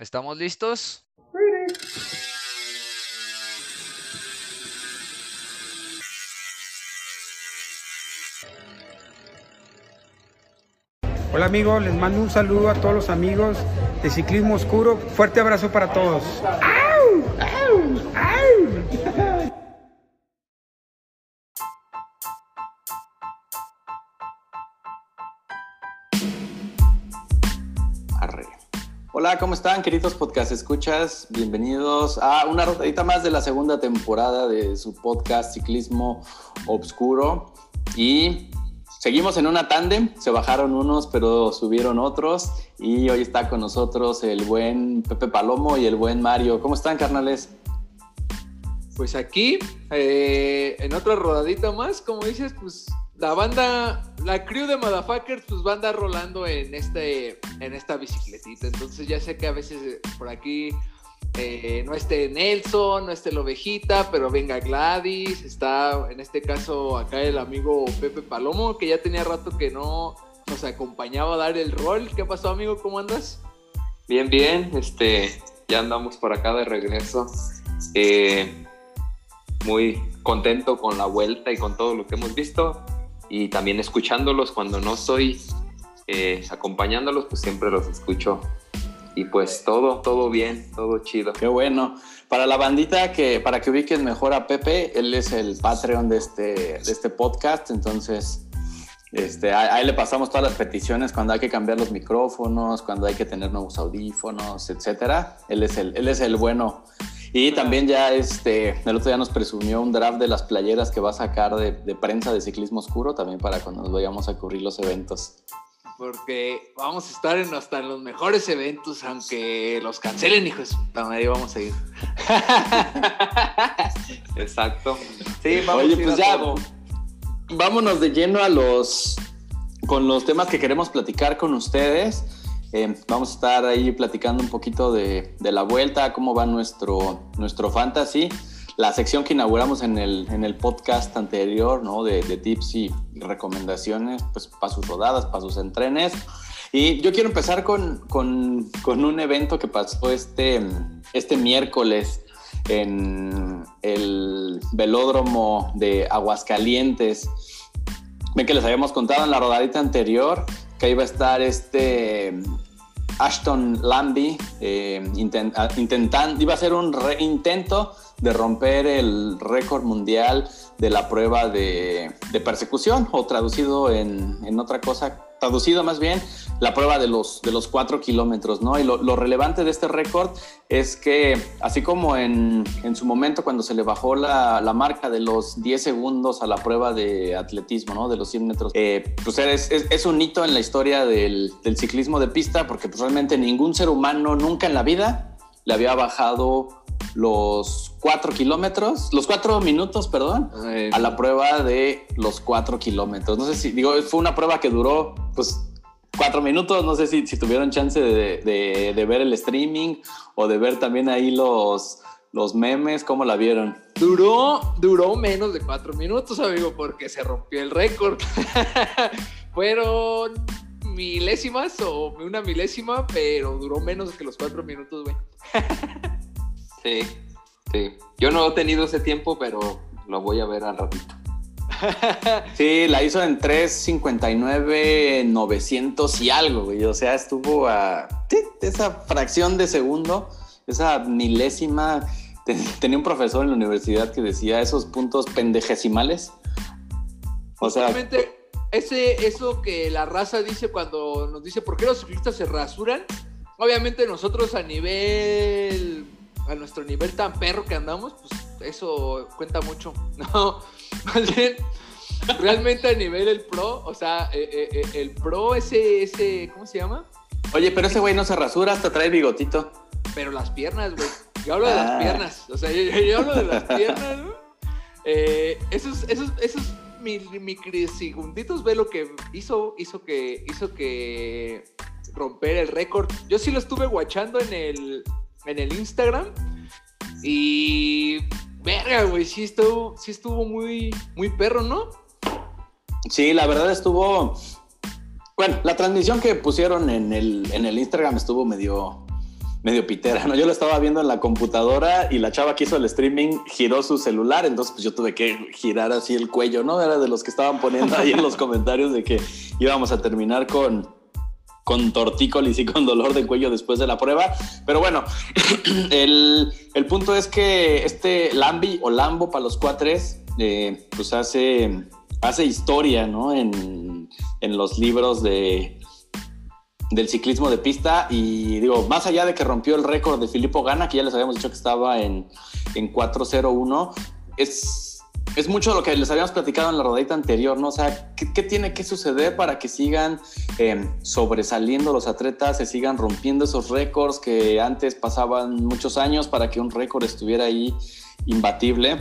¿Estamos listos? Hola amigos, les mando un saludo a todos los amigos de Ciclismo Oscuro. Fuerte abrazo para todos. ¡Au! Hola, ¿cómo están, queridos podcast escuchas? Bienvenidos a una rotadita más de la segunda temporada de su podcast Ciclismo Obscuro. Y seguimos en una tándem, se bajaron unos, pero subieron otros. Y hoy está con nosotros el buen Pepe Palomo y el buen Mario. ¿Cómo están, carnales? Pues aquí, eh, en otra rodadita más, como dices, pues la banda, la crew de Motherfuckers, pues va a andar rolando en, este, en esta bicicletita. Entonces ya sé que a veces eh, por aquí eh, no esté Nelson, no esté la ovejita, pero venga Gladys, está en este caso acá el amigo Pepe Palomo, que ya tenía rato que no nos acompañaba a dar el rol. ¿Qué pasó, amigo? ¿Cómo andas? Bien, bien, este, ya andamos por acá de regreso. Eh, muy contento con la vuelta y con todo lo que hemos visto y también escuchándolos cuando no estoy eh, acompañándolos, pues siempre los escucho. Y pues todo, todo bien, todo chido. Qué bueno. Para la bandita que, para que ubiquen mejor a Pepe, él es el Patreon de este, de este podcast, entonces este, a, a él le pasamos todas las peticiones cuando hay que cambiar los micrófonos, cuando hay que tener nuevos audífonos, etcétera. Él es el, él es el bueno. Y también ya este, el otro día nos presumió un draft de las playeras que va a sacar de, de prensa de ciclismo oscuro también para cuando nos vayamos a cubrir los eventos. Porque vamos a estar en hasta en los mejores eventos, aunque los cancelen, hijos. Ahí vamos a ir. Exacto. Sí, vamos Oye, a ir pues a ya, todo. vámonos de lleno a los, con los temas que queremos platicar con ustedes. Eh, vamos a estar ahí platicando un poquito de, de la vuelta, cómo va nuestro, nuestro fantasy. La sección que inauguramos en el, en el podcast anterior, ¿no? De, de tips y recomendaciones, pues para sus rodadas, para sus entrenes. Y yo quiero empezar con, con, con un evento que pasó este, este miércoles en el velódromo de Aguascalientes. Ven que les habíamos contado en la rodadita anterior que iba a estar este Ashton Lambie eh, intent, intentando, iba a ser un re intento de romper el récord mundial de la prueba de, persecución o traducido en, en, otra cosa, traducido más bien la prueba de los, de los cuatro kilómetros, ¿no? Y lo, relevante de este récord es que, así como en, en su momento cuando se le bajó la, la, marca de los 10 segundos a la prueba de atletismo, ¿no? De los 100 metros, eh, pues es, es, es, un hito en la historia del, del ciclismo de pista porque pues realmente ningún ser humano nunca en la vida le había bajado los cuatro kilómetros, los cuatro minutos, perdón, Ay, a la prueba de los cuatro kilómetros. No sé si, digo, fue una prueba que duró, pues, cuatro minutos. No sé si, si tuvieron chance de, de, de, ver el streaming o de ver también ahí los, los memes, ¿cómo la vieron? Duró, duró menos de cuatro minutos, amigo, porque se rompió el récord. Fueron milésimas o una milésima, pero duró menos que los cuatro minutos, güey. Sí, sí. Yo no he tenido ese tiempo, pero lo voy a ver al ratito. sí, la hizo en 3.59, 900 y algo, güey. O sea, estuvo a esa fracción de segundo, esa milésima. Tenía un profesor en la universidad que decía esos puntos pendejesimales. O sea, ese, eso que la raza dice cuando nos dice por qué los ciclistas se rasuran. Obviamente nosotros a nivel a nuestro nivel tan perro que andamos, pues eso cuenta mucho. No, más bien, realmente a nivel el pro, o sea, eh, eh, el pro, ese, ese, ¿cómo se llama? Oye, pero ese güey no se rasura, hasta trae bigotito. Pero las piernas, güey. Yo hablo ah. de las piernas. O sea, yo, yo hablo de las piernas, ¿no? Eh, esos, esos, esos microsegunditos, ve lo que hizo, hizo que, hizo que romper el récord. Yo sí lo estuve guachando en el, en el Instagram. Y. Verga, güey, sí estuvo, sí estuvo muy, muy perro, ¿no? Sí, la verdad estuvo. Bueno, la transmisión que pusieron en el, en el Instagram estuvo medio, medio pitera, ¿no? Yo lo estaba viendo en la computadora y la chava que hizo el streaming giró su celular, entonces pues yo tuve que girar así el cuello, ¿no? Era de los que estaban poniendo ahí en los comentarios de que íbamos a terminar con, con tortícolis y con dolor de cuello después de la prueba. Pero bueno, el, el punto es que este Lambi o Lambo para los cuatres, eh, pues hace, hace historia, ¿no? En, en los libros de, del ciclismo de pista y digo, más allá de que rompió el récord de Filippo Gana, que ya les habíamos dicho que estaba en, en 401, es, es mucho lo que les habíamos platicado en la rodadita anterior, ¿no? O sea, ¿qué, qué tiene que suceder para que sigan eh, sobresaliendo los atletas, se sigan rompiendo esos récords que antes pasaban muchos años para que un récord estuviera ahí imbatible?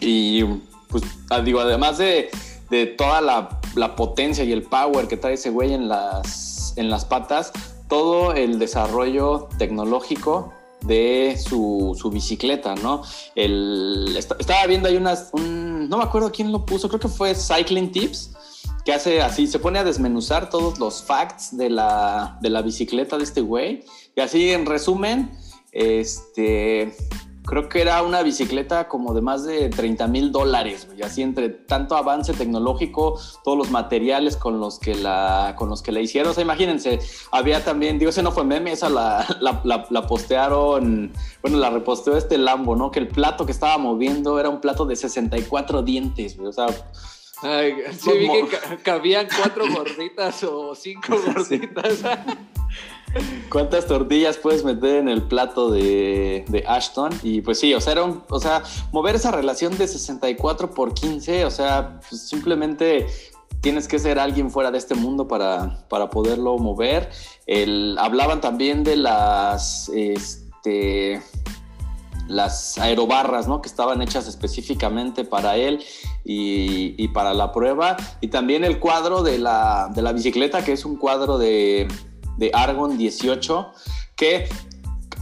Y pues digo, además de, de toda la, la potencia y el power que trae ese güey en las en las patas todo el desarrollo tecnológico de su, su bicicleta, ¿no? El, estaba viendo ahí unas, un, no me acuerdo quién lo puso, creo que fue Cycling Tips, que hace así, se pone a desmenuzar todos los facts de la, de la bicicleta de este güey, y así en resumen, este, creo que era una bicicleta como de más de 30 mil dólares, y así entre tanto avance tecnológico, todos los materiales con los que la, con los que la hicieron. O sea, imagínense, había también, digo, ese no fue meme, esa la, la, la, la postearon, bueno, la reposteó este Lambo, ¿no? Que el plato que estaba moviendo era un plato de 64 dientes, o sea... Ay, sí, vi que ca- cabían cuatro gorditas o cinco gorditas. ¿Cuántas tortillas puedes meter en el plato de, de Ashton? Y pues sí, o sea, era o sea, mover esa relación de 64 por 15, o sea, pues simplemente tienes que ser alguien fuera de este mundo para, para poderlo mover. Hablaban también de las, este, las aerobarras, ¿no? Que estaban hechas específicamente para él y, y para la prueba. Y también el cuadro de la, de la bicicleta, que es un cuadro de, de Argon 18, que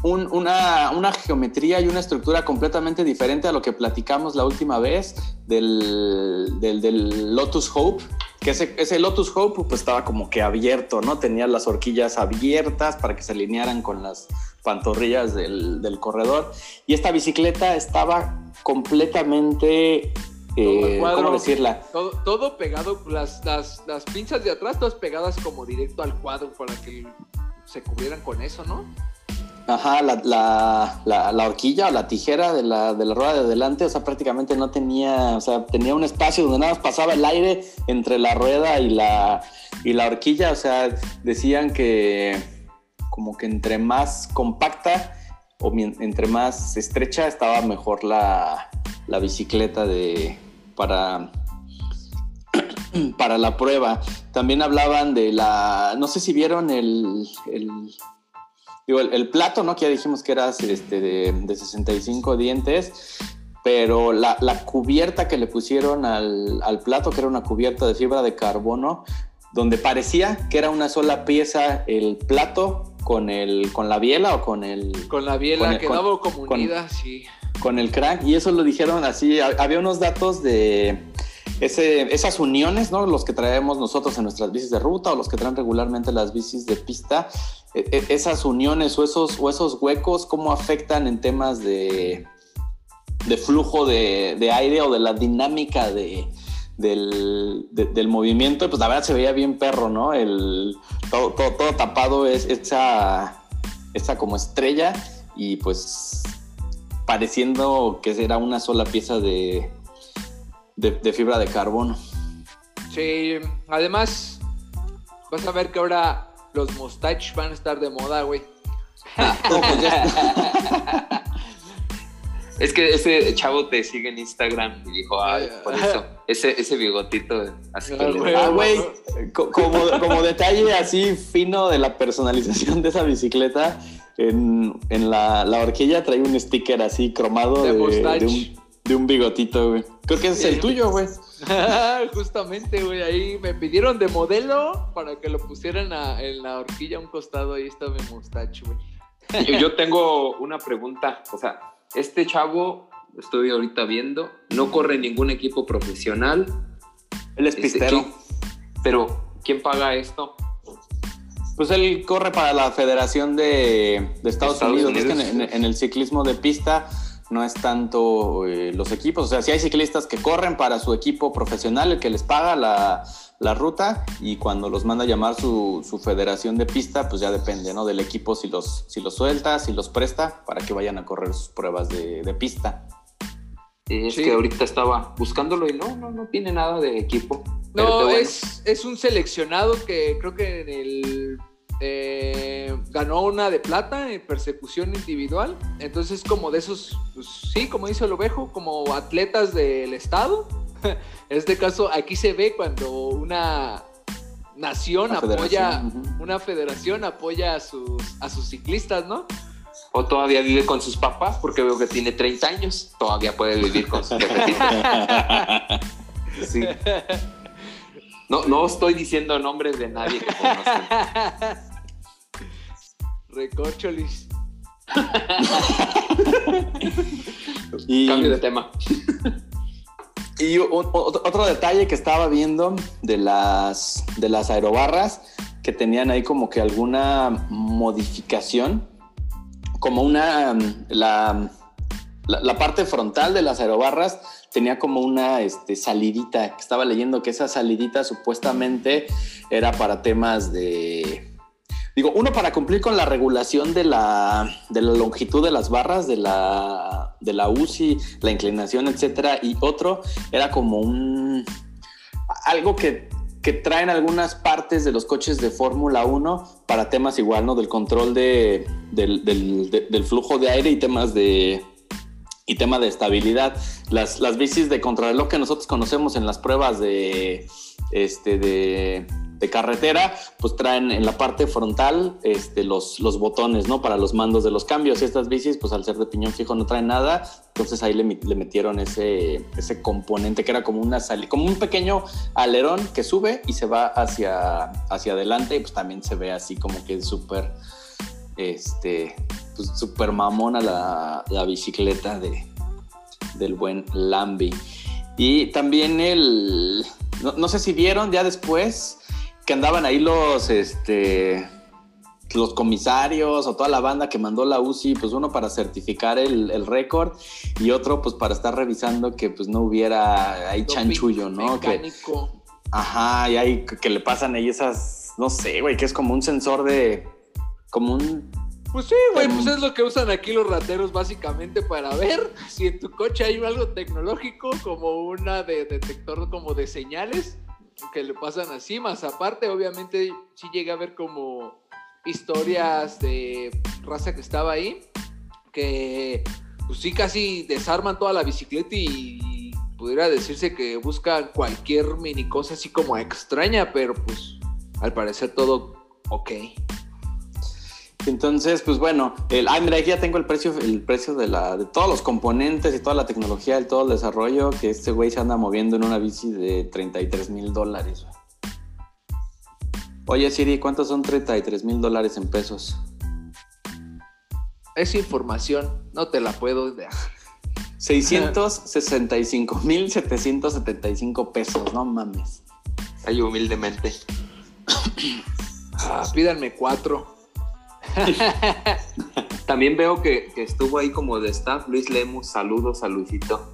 un- una, una geometría y una estructura completamente diferente a lo que platicamos la última vez del, del, del Lotus Hope, que ese, ese Lotus Hope pues estaba como que abierto, ¿no? Tenía las horquillas abiertas para que se alinearan con las pantorrillas del, del corredor. Y esta bicicleta estaba completamente, eh, cuadro. ¿cómo decirla? Todo, todo pegado, las, las, las pinzas de atrás, todas pegadas como directo al cuadro para que se cubrieran con eso, ¿no? Ajá, la, la, la, la horquilla o la tijera de la, de la rueda de adelante, o sea, prácticamente no tenía, o sea, tenía un espacio donde nada más pasaba el aire entre la rueda y la, y la horquilla, o sea, decían que como que entre más compacta o entre más estrecha estaba mejor la, la bicicleta de, para, para la prueba. También hablaban de la, no sé si vieron el, el, digo, el, el plato, ¿no? Que ya dijimos que era este, de, de 65 dientes, pero la, la cubierta que le pusieron al, al plato, que era una cubierta de fibra de carbono, donde parecía que era una sola pieza el plato con, el, con la biela o con el, Con la biela Con el- quedaba con- como con- unida, sí. con el crack y eso lo dijeron así, ha- había unos datos de ese, esas uniones, ¿no? Los que traemos nosotros en nuestras bicis de ruta o los que traen regularmente las bicis de pista, e- e- esas uniones o esos, o esos huecos, ¿cómo afectan en temas de, de flujo de, de aire o de la dinámica de, del, de- del movimiento? Y Pues la verdad se veía bien perro, ¿no? El, todo, todo, todo tapado es esa, esa como estrella y pues pareciendo que era una sola pieza de, de, de fibra de carbono. Sí, además, vas a ver que ahora los mustaches van a estar de moda, güey. No, pues ya- Es que ese chavo te sigue en Instagram y dijo, ay, por eso, ese, ese bigotito, así que Ah, le- güey. Ah, güey, co- como, como detalle así fino de la personalización de esa bicicleta, en, en la, la horquilla trae un sticker así cromado De de, un, de un bigotito, güey. Creo que ese es el tuyo, güey. Justamente, güey, ahí me pidieron de modelo para que lo pusieran a- en la horquilla a un costado. Ahí está mi mustache, güey. Yo, yo tengo una pregunta, o sea, este chavo, estoy ahorita viendo, no corre ningún equipo profesional, Él es Este, pistero. ¿quién- pero ¿quién paga esto? Pues él corre para la Federación de, de Estados, Estados Unidos. Es que en, en- en el ciclismo de pista no es tanto eh, los equipos. O sea, sí hay ciclistas que corren para su equipo profesional, el que les paga la, la ruta, y cuando los manda a llamar su, su federación de pista, pues ya depende, ¿no? Del equipo si los, si los suelta, si los presta, para que vayan a correr sus pruebas de, de pista. Y es Sí. que ahorita estaba buscándolo y no, no, no tiene nada de equipo. No, bueno. es, es un seleccionado que creo que en el eh, ganó una de plata en persecución individual. Entonces, como de esos, pues, sí, como dice el ovejo, como atletas del estado. en este caso, aquí se ve cuando una nación Una apoya, federación, una federación apoya a sus, a sus ciclistas, ¿no? O todavía vive con sus papás porque veo que tiene 30 años. Todavía puede vivir con sus. Sí. No, no estoy diciendo nombres de nadie que conozcan. Recorcholis. Y, Cambio de tema. Y un- otro otro detalle que estaba viendo de las, de las aerobarras, que tenían ahí como que alguna modificación, como una, mm, la, la, parte frontal de las aerobarras tenía como una este, salidita, estaba leyendo que esa salidita supuestamente era para temas de... Digo, uno para cumplir con la regulación de la, de la longitud de las barras, de la, de la UCI, la inclinación, etcétera, y otro era como un algo que, traen algunas partes de los coches de Fórmula 1 para temas igual, ¿no? Del control de- del flujo de aire y temas de y tema de estabilidad. Las, las bicis de contrarreloj que nosotros conocemos en las pruebas de, este, de, de carretera, pues traen en la parte frontal este, los, los botones, ¿no? Para los mandos de los cambios. Y estas bicis, pues al ser de piñón fijo no traen nada. Entonces ahí le, metieron ese, ese componente que era como una sali- como un pequeño alerón que sube y se va hacia, hacia adelante. Y pues también se ve así como que es súper, este, pues súper mamona la, la bicicleta de, del buen Lambi. Y también el, no, no sé si vieron ya después que andaban ahí los, este, los comisarios o toda la banda que mandó la UCI, pues uno para certificar el, el récord y otro pues para estar revisando que pues no hubiera ahí chanchullo, ¿no? Que, Mecánico. ajá, y ahí que, que le pasan ahí esas, no sé, güey, que es como un sensor de, como un Pues sí, güey, Em. pues es lo que usan aquí los rateros básicamente para ver si en tu coche hay algo tecnológico como una de detector como de señales que le pasan así, más aparte obviamente sí llegué a ver como historias de raza que estaba ahí que pues sí casi desarman toda la bicicleta y pudiera decirse que buscan cualquier mini cosa así como extraña, pero pues al parecer todo ok. Entonces, pues bueno, el, ay, mira, aquí ya tengo el precio, el precio de, la, de todos los componentes y toda la tecnología, el, todo el desarrollo, que este güey se anda moviendo en una bici de 33 mil dólares. Oye, Siri, ¿cuántos son 33 mil dólares en pesos? Esa información no te la puedo dar. 665 mil 775 pesos, no mames. Ahí humildemente. Ah, pídanme cuatro. También veo que, que estuvo ahí como de staff Luis Lemus. Saludos a Luisito.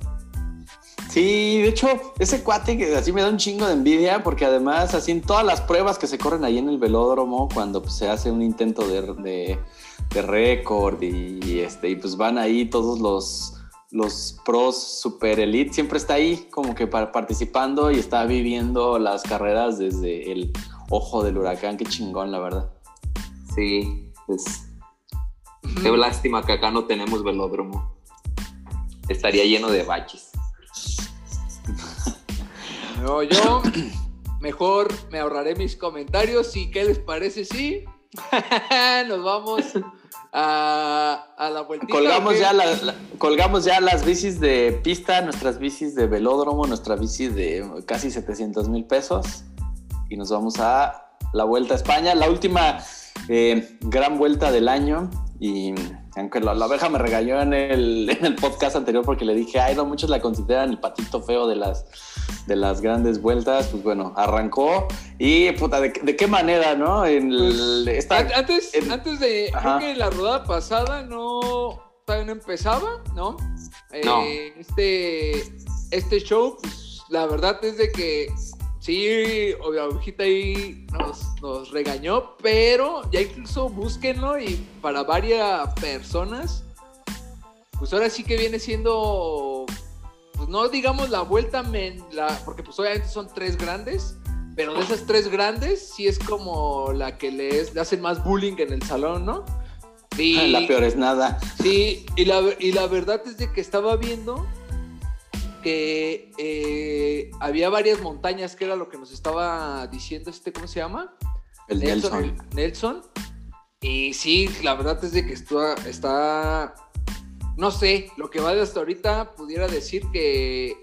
Sí, de hecho, ese cuate que así me da un chingo de envidia porque además así en todas las pruebas que se corren ahí en el velódromo cuando pues, se hace un intento de, de, de récord y, este, y pues van ahí todos los, los pros super elite, siempre está ahí como que pa- participando y está viviendo las carreras desde el ojo del huracán, qué chingón la verdad. Sí, es. Qué lástima que acá no tenemos velódromo. Estaría lleno de baches. No, yo mejor me ahorraré mis comentarios y qué les parece si nos vamos a, a la vueltita. Colgamos ya, la- la- colgamos ya las bicis de pista, nuestras bicis de velódromo, nuestra bici de casi 700 mil pesos y nos vamos a la Vuelta a España, la última eh, gran vuelta del año Y aunque la, la abeja me regañó en el, en el podcast anterior porque le dije, ay, no, muchos la consideran el patito feo de las, de las grandes vueltas, pues bueno, arrancó y puta, ¿de, de qué manera, no? En el- Pues, esta- antes, en- antes de. Ajá. Creo que la rodada pasada no. Todavía no empezaba, ¿no? Eh. Este, este show, pues la verdad es de que sí, o- la ovejita ahí nos, nos regañó, pero ya incluso búsquenlo y para varias personas, pues ahora sí que viene siendo, pues no digamos la vuelta, men- la, porque pues obviamente son tres grandes, pero de esas tres grandes, sí es como la que les, le hacen más bullying en el salón, ¿no? Y, La peor es nada. Sí, y la, y la verdad es de que estaba viendo que eh, había varias montañas, que era lo que nos estaba diciendo este, ¿cómo se llama? El Nelson. el Nelson. Y sí, la verdad es de que está, está, no sé, lo que va de hasta ahorita pudiera decir que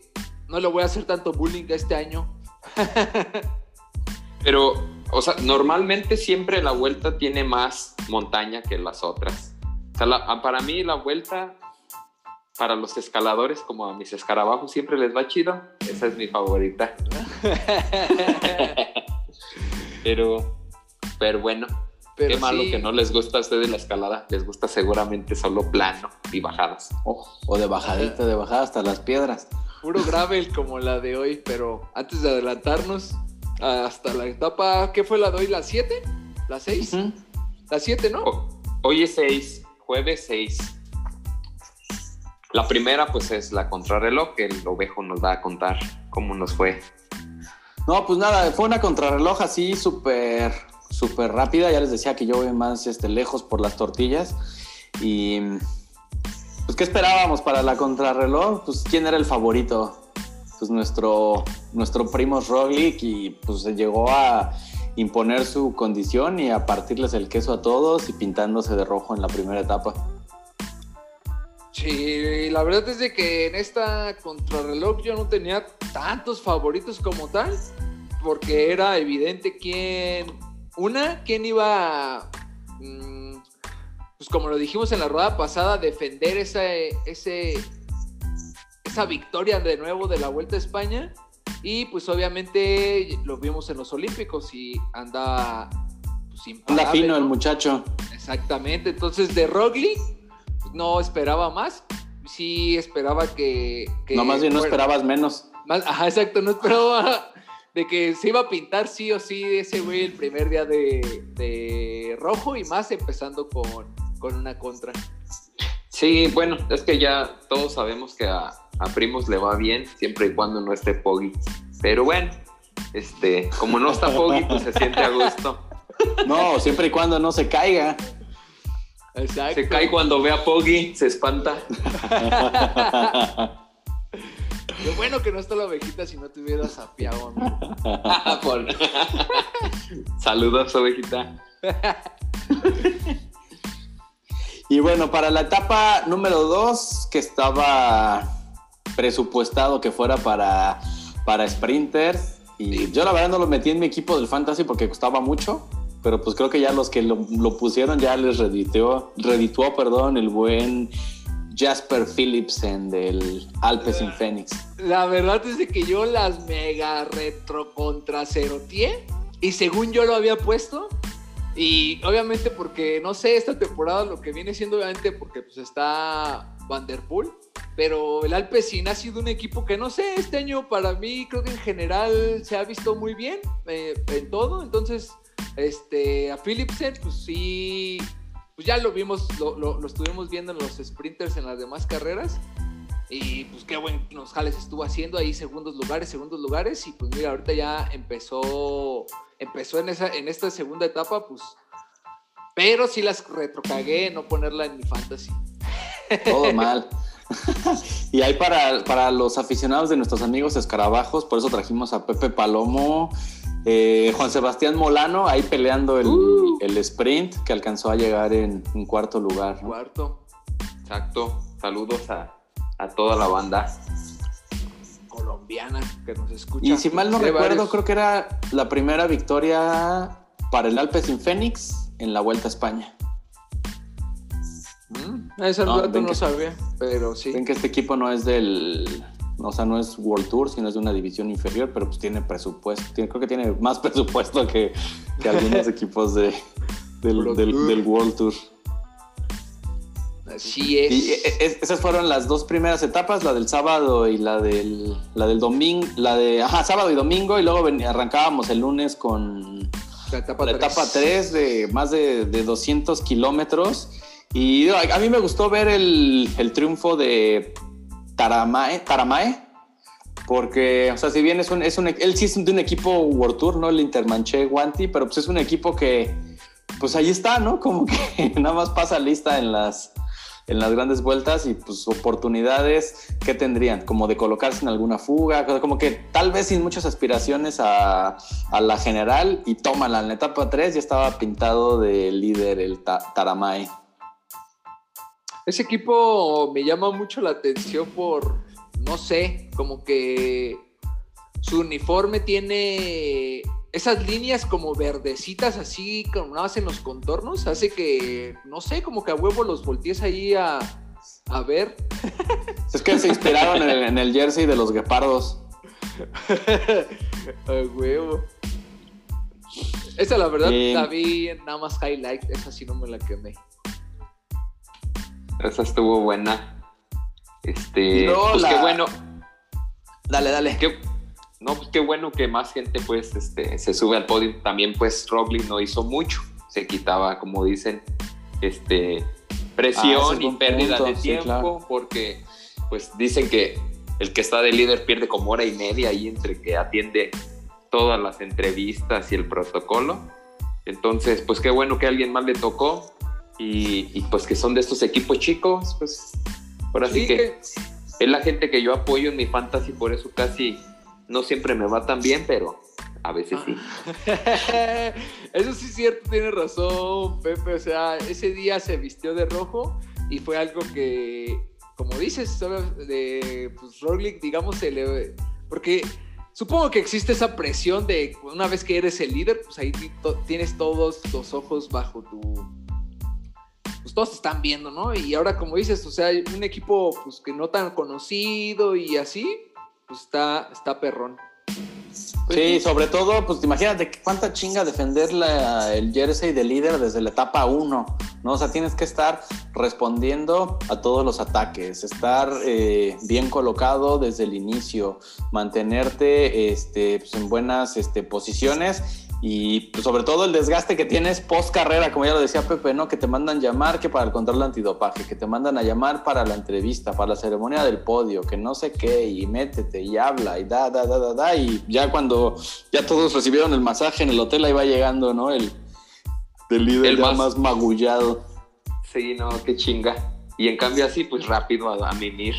no le voy a hacer tanto bullying este año. Pero, o sea, normalmente siempre la vuelta tiene más montaña que las otras. O sea, la- para mí la vuelta, para los escaladores, como a mis escarabajos, siempre les va chido. Esa es mi favorita. Pero, pero bueno, Pero qué malo que no les gusta a ustedes la escalada. Les gusta seguramente solo plano y bajadas. O, o de bajadita, de bajada hasta las piedras. Puro gravel como la de hoy, pero antes de adelantarnos hasta la etapa, ¿qué fue la de hoy? ¿La 7? ¿La 6? Ujú. La 7, ¿no? O- hoy es 6, jueves 6. La primera, pues, es la contrarreloj, que el ovejo nos va a contar cómo nos fue. No, pues nada, fue una contrarreloj así súper, súper rápida. Ya les decía que yo voy más este, lejos por las tortillas. Y pues, ¿qué esperábamos para la contrarreloj? Pues, ¿quién era el favorito? Pues nuestro, nuestro primo Roglic y pues se llegó a imponer su condición y a partirles el queso a todos y pintándose de rojo en la primera etapa. Sí, la verdad es de que en esta contrarreloj yo no tenía tantos favoritos como tal, porque era evidente quién, una, quién iba, mm, pues como lo dijimos en la rueda pasada, defender esa, ese, esa victoria de nuevo de la Vuelta a España. Y pues obviamente lo vimos en los Olímpicos y anda pues, Anda imparable, fino el muchacho. Exactamente, entonces de Roglic no esperaba más, sí esperaba que... que no, más bien no esperabas menos. más- ajá, exacto, no esperaba de que se iba a pintar sí o sí ese güey el primer día de, de rojo y más empezando con, con una contra. Sí, bueno, es que ya todos sabemos que a, a Primos le va bien siempre y cuando no esté Poggy. Pero bueno, este, como no está Poggy, pues se siente a gusto. No, siempre y cuando no se caiga. Exacto. Se cae cuando ve a Poggy, se espanta. Qué bueno que no está la ovejita si no te hubieras amigo. Por- Saludos, ovejita. Y bueno, para la etapa número 2, que estaba presupuestado que fuera para, para sprinters, y yo la verdad no lo metí en mi equipo del fantasy porque costaba mucho, pero pues creo que ya los que lo, pusieron ya les redituó, redituó perdón, el buen Jasper Philipsen del Alpes in Phoenix. La verdad es que yo las mega retro contra cerotié y según yo lo había puesto y obviamente porque no sé esta temporada lo que viene siendo obviamente porque pues está Vanderpool pero el Alpecin ha sido un equipo que no sé este año para mí creo que en general se ha visto muy bien eh, en todo entonces este a Philipsen pues sí pues ya lo vimos lo, lo- lo estuvimos viendo en los sprinters en las demás carreras y pues qué buenos jales estuvo haciendo ahí segundos lugares, segundos lugares. Y pues mira, ahorita ya empezó, empezó en esa, en esta segunda etapa, pues. Pero sí las retrocagué no ponerla en mi fantasy. Todo mal. y ahí para, para los aficionados de nuestros amigos escarabajos, por eso trajimos a Pepe Palomo, eh, Juan Sebastián Molano, ahí peleando el, Uh. el sprint, que alcanzó a llegar en un cuarto lugar. ¿no? Cuarto, Exacto. Saludos a, a toda la banda. colombiana, que nos escucha. Y si mal no recuerdo, varios- creo que era la primera victoria para el Alpes in Phoenix en la Vuelta a España. Ese No, dato no que- sabía, pero sí. Ven que este equipo no es del. O sea, no es World Tour, sino es de una división inferior, pero pues tiene presupuesto. Tiene, creo que tiene más presupuesto que, que algunos equipos de, del, World del- Tour. del World Tour. Así es. Y eh, eh, esas fueron las dos primeras etapas, la del sábado y la del, la del domingo, la de, ajá, sábado y domingo, y luego ven- arrancábamos el lunes con la etapa la tres. etapa 3 de más de, de 200 kilómetros. Y a, a mí me gustó ver el, el triunfo de Taramae, Taramae, porque, o sea, si bien es un, es un, él sí es un equipo World Tour, ¿no? El Intermanché Guanti, pero pues es un equipo que, pues ahí está, ¿no? Como que nada más pasa lista en las, en las grandes vueltas y pues oportunidades que tendrían, como de colocarse en alguna fuga, como que tal vez sin muchas aspiraciones a, a la general y tómala, en la etapa 3 ya estaba pintado de líder el Ta- Taramae. Ese equipo me llama mucho la atención por, no sé, como que su uniforme tiene esas líneas como verdecitas así, nada más en los contornos, hace que, no sé, como que a huevo los voltees ahí a, a ver. Es que se inspiraron en el, en el jersey de los guepardos. a huevo. Esa la verdad la vi en nada más highlight, esa sí no me la quemé. Esa estuvo buena. Este, luego pues la- qué bueno, Dale, dale. qué, no, pues qué bueno que más gente pues este, se sube al podio. También pues Roglic no hizo mucho, se quitaba, como dicen, este, Ah, presión es y pérdida punto, de sí, tiempo, claro. porque pues dicen que el que está de líder pierde como hora y media ahí entre que atiende todas las entrevistas y el protocolo. Entonces, pues qué bueno que a alguien más le tocó y, y, pues que son de estos equipos chicos, pues ahora sí, Sí, que que- es la gente que yo apoyo en mi fantasy, por eso casi no siempre me va tan bien, pero a veces sí. Eso sí es cierto, tiene razón, Pepe. O sea, ese día se vistió de rojo y fue algo que, como dices, solo de pues, Roglic, digamos, se le. Porque supongo que existe esa presión de una vez que eres el líder, pues ahí tienes todos los ojos bajo tu. Pues todos están viendo, ¿no? Y ahora, como dices, o sea, un equipo pues que no tan conocido y así, pues está, está perrón. Sí, sobre todo, pues imagínate cuánta chinga defender la- el jersey de líder desde la etapa 1, ¿no? O sea, tienes que estar respondiendo a todos los ataques, estar eh, bien colocado desde el inicio, mantenerte este, pues, en buenas este, posiciones y pues, sobre todo el desgaste que tienes post carrera, como ya lo decía Pepe, ¿no? Que te mandan llamar que para el control antidopaje, que te mandan a llamar para la entrevista, para la ceremonia del podio, que no sé qué, y métete y habla y da, da, da, da, da, y ya cuando ya todos recibieron el masaje en el hotel, ahí va llegando, ¿no? El, el líder El ya más- más magullado. Sí, no, qué chinga. Y en cambio así, pues rápido a, a mimir.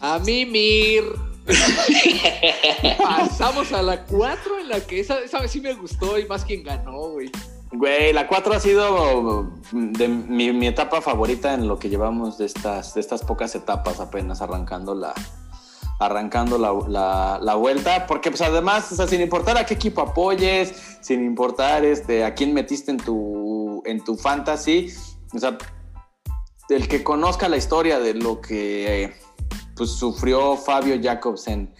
A mimir. Pasamos a la 4 en la que esa, esa vez sí me gustó y más quien ganó, güey. Güey, la 4 ha sido de mi, mi etapa favorita en lo que llevamos de estas, de estas pocas etapas apenas arrancando la, arrancando la, la- la vuelta, porque pues además, o sea, sin importar a qué equipo apoyes, sin importar este, a quién metiste en tu, en tu fantasy, o sea, el que conozca la historia de lo que eh, pues, sufrió Fabio Jacobsen,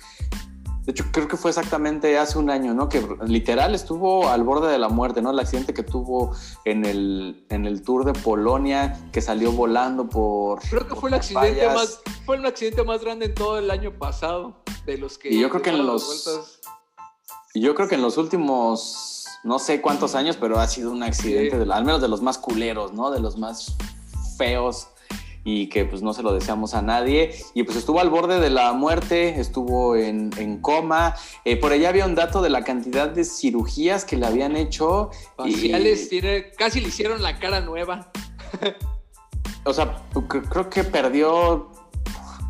de hecho creo que fue exactamente hace un año, ¿no? Que literal estuvo al borde de la muerte, ¿no? El accidente que tuvo en el, en el Tour de Polonia, que salió volando por... Creo que fue el accidente más, fue el accidente más grande en todo el año pasado. De los que. Y yo creo que en los- yo creo que en los últimos, no sé cuántos años, pero ha sido un accidente, Sí. de, al menos de los más culeros, ¿no? De los más feos y que pues no se lo deseamos a nadie. Y pues estuvo al borde de la muerte, estuvo en, en coma. Eh, por allá había un dato de la cantidad de cirugías que le habían hecho. y- Faciales, tiene, casi le hicieron la cara nueva. o sea, cre- creo que perdió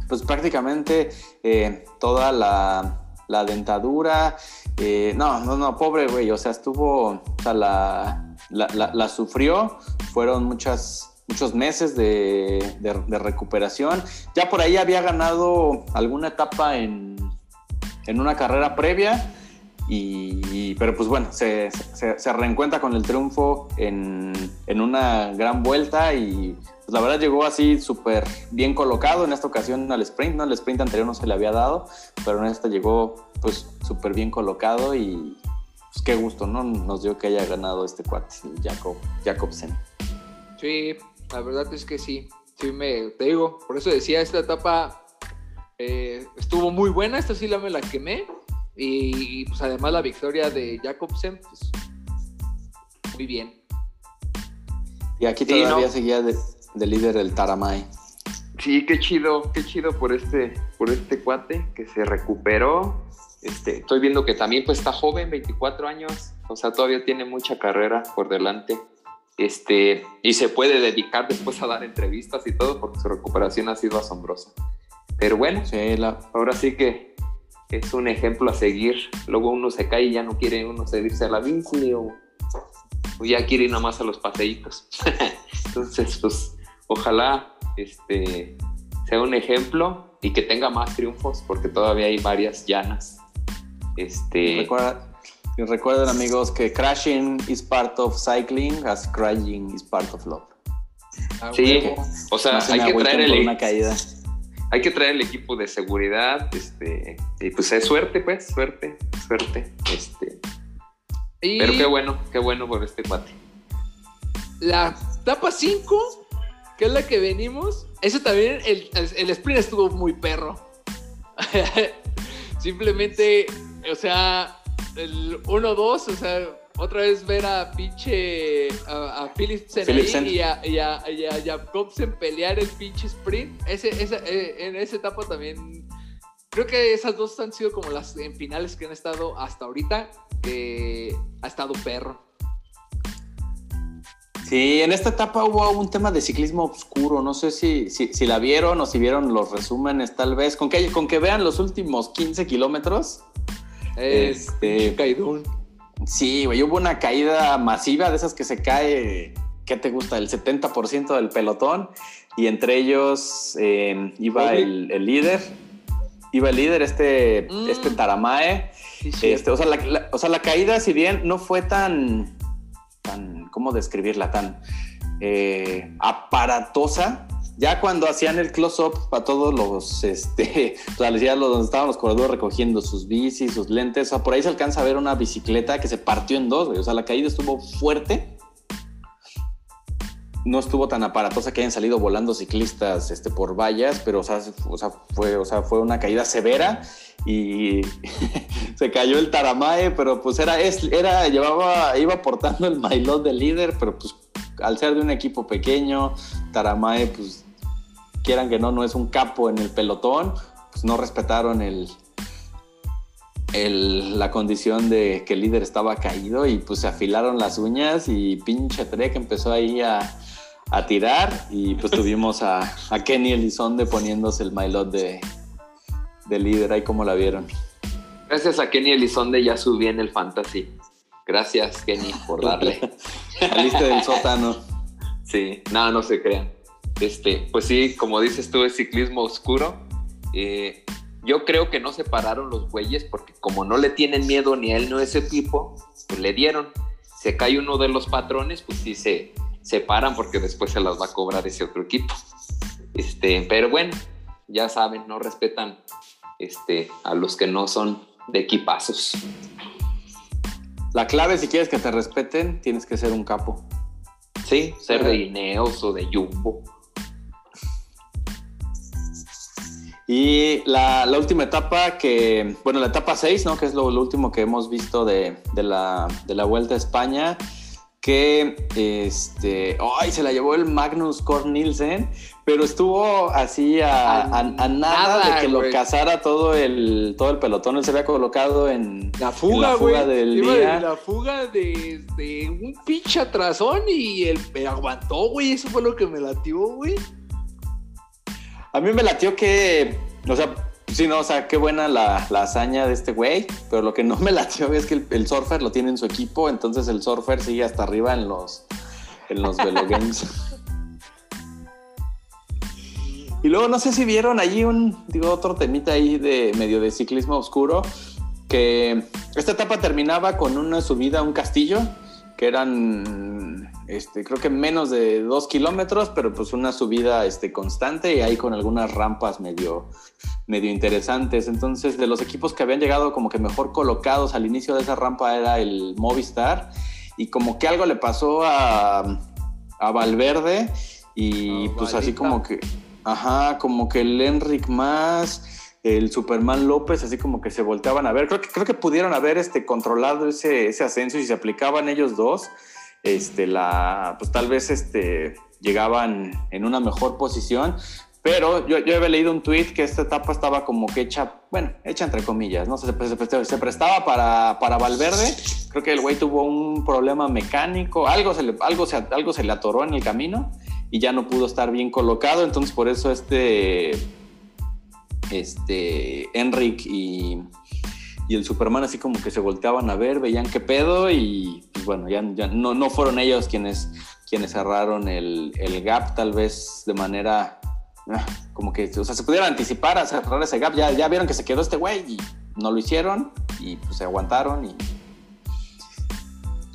pues prácticamente eh, toda la, la dentadura. Eh, no, no, no, pobre güey, o sea, estuvo, o sea, la, la, la- la sufrió, fueron muchas, muchos meses de, de- de recuperación. Ya por ahí había ganado alguna etapa en, en una carrera previa. Y, pero pues bueno, se, se, reencuentra con el triunfo en, en, una gran vuelta y pues la verdad llegó así súper bien colocado en esta ocasión al sprint, ¿no? El sprint anterior no se le había dado, pero en esta llegó pues súper bien colocado y pues qué gusto, ¿no? Nos dio que haya ganado este cuate, Jacob, Jacobsen. Sí, la verdad es que sí, sí me, te digo, por eso decía, esta etapa eh, estuvo muy buena, esta sí la me la quemé, y, pues además la victoria de Jacobsen, pues muy bien. Y aquí todavía seguía de, líder el Taramay. Sí, qué chido, qué chido por este, por este cuate que se recuperó. Este, estoy viendo que también pues está joven, 24 años, o sea, todavía tiene mucha carrera por delante. Este, y se puede dedicar después a dar entrevistas y todo porque su recuperación ha sido asombrosa. Pero bueno, ahora sí que es un ejemplo a seguir. Luego uno se cae y ya no quiere uno seguirse a la bici o, ya quiere ir nada más a los paseitos. Entonces, pues ojalá este, sea un ejemplo y que tenga más triunfos porque todavía hay varias llanas. Este... y recuerden amigos que crashing is part of cycling as crying is part of love. sí, o sea, hay que traer el... Una caída hay que traer el equipo de seguridad, este, y pues es suerte, pues, suerte, suerte, este. Pero qué bueno, qué bueno por este cuate. La etapa 5, que es la que venimos, eso también, el, el sprint estuvo muy perro. Simplemente, o sea, el 1-2, o sea, otra vez ver a pinche a, a Philipsen, y, a, y, a, Jacobsen pelear el pinche sprint. Ese, eh, en esa etapa también creo que esas dos han sido como las en finales que han estado hasta ahorita. que ha estado perro. Sí, en esta etapa hubo un tema de ciclismo oscuro. No sé si, si, la vieron o si vieron los resúmenes, tal vez. Con que, con que vean los últimos 15 kilómetros. Este, caidón Sí, güey, hubo una caída masiva de esas que se cae, ¿qué te gusta? El 70% del pelotón y entre ellos eh, iba el, líder, iba el líder, este, mm. este Taramae. este, o, sea, la, o, sea, la, caída, si bien no fue tan, tan ¿cómo describirla? Tan eh, aparatosa, ya cuando hacían el close-up para todos los, este, ya donde estaban los corredores recogiendo sus bicis, sus lentes, o sea, por ahí se alcanza a ver una bicicleta que se partió en dos, o sea, la caída estuvo fuerte. No estuvo tan aparatosa que hayan salido volando ciclistas este, por vallas, pero o sea, fue, o sea, fue una caída severa y se cayó el Taramae, pero pues era, era, llevaba, iba portando el mailot de líder, pero pues al ser de un equipo pequeño, Taramae pues quieran que no, no es un capo en el pelotón, pues no respetaron el, la condición de que el líder estaba caído y pues se afilaron las uñas y pinche Trek empezó ahí a, tirar y pues tuvimos a, a, Kenny Elizonde poniéndose el mailot de, de líder, ahí como la vieron. Gracias a Kenny Elizonde ya subí en el fantasy. Gracias Kenny por darle. Saliste del sótano. Sí, nada, no se crean. Este, pues sí, como dices tú, es ciclismo oscuro. Eh, yo creo que no se pararon los güeyes porque como no le tienen miedo ni a él ni a ese tipo, pues le dieron. Se cae uno de los patrones, pues sí se, se paran porque después se las va a cobrar ese otro equipo. Este, pero bueno, ya saben, no respetan este, a los que no son de equipazos. La clave, si quieres que te respeten, tienes que ser un capo. Sí, ser de Ineos o de Jumbo. Y la, última etapa que, bueno, la etapa 6, ¿no? Que es lo, último que hemos visto de, la, Vuelta a España, que, este, ay, se la llevó el Magnus Cornilsen, pero estuvo así a, nada, de que lo cazara todo el, todo el pelotón. Él se había colocado en la fuga, del día. la fuga de, un pinche atrasón y él aguantó, güey. Eso fue lo que me latió, güey. A mí me latió que, o sea, sí, no, o sea, qué buena la, hazaña de este güey, pero lo que no me latió es que el, surfer lo tiene en su equipo, entonces el surfer sigue hasta arriba en los, en los velogames. y luego no sé si vieron allí un, digo, otro temita ahí de medio de ciclismo oscuro, que esta etapa terminaba con una subida a un castillo que eran, este, creo que menos de dos kilómetros, pero pues una subida este, constante y ahí con algunas rampas medio, medio interesantes. Entonces, de los equipos que habían llegado como que mejor colocados al inicio de esa rampa era el Movistar y como que algo le pasó a, a Valverde y Ah, pues así Valita. como que, ajá, como que el Enric más el Superman López, así como que se volteaban a ver. Creo que, creo que pudieron haber este, controlado ese, ese ascenso y se aplicaban ellos dos, este, la, pues tal vez este, llegaban en una mejor posición. Pero yo, yo había leído un tweet que esta etapa estaba como que hecha, bueno, hecha entre comillas, ¿no? Se, se- se- prestaba para, para Valverde. Creo que el güey tuvo un problema mecánico, algo se, le, algo, se, algo se le atoró en el camino y ya no pudo estar bien colocado. Entonces, por eso este este, Enric y, y el Superman así como que se volteaban a ver, veían qué pedo y pues bueno, ya, no, no fueron ellos quienes, quienes cerraron el, el gap tal vez de manera ah, como que, o sea, se pudieran anticipar a cerrar ese gap, ya, ya vieron que se quedó este güey y no lo hicieron y pues se aguantaron y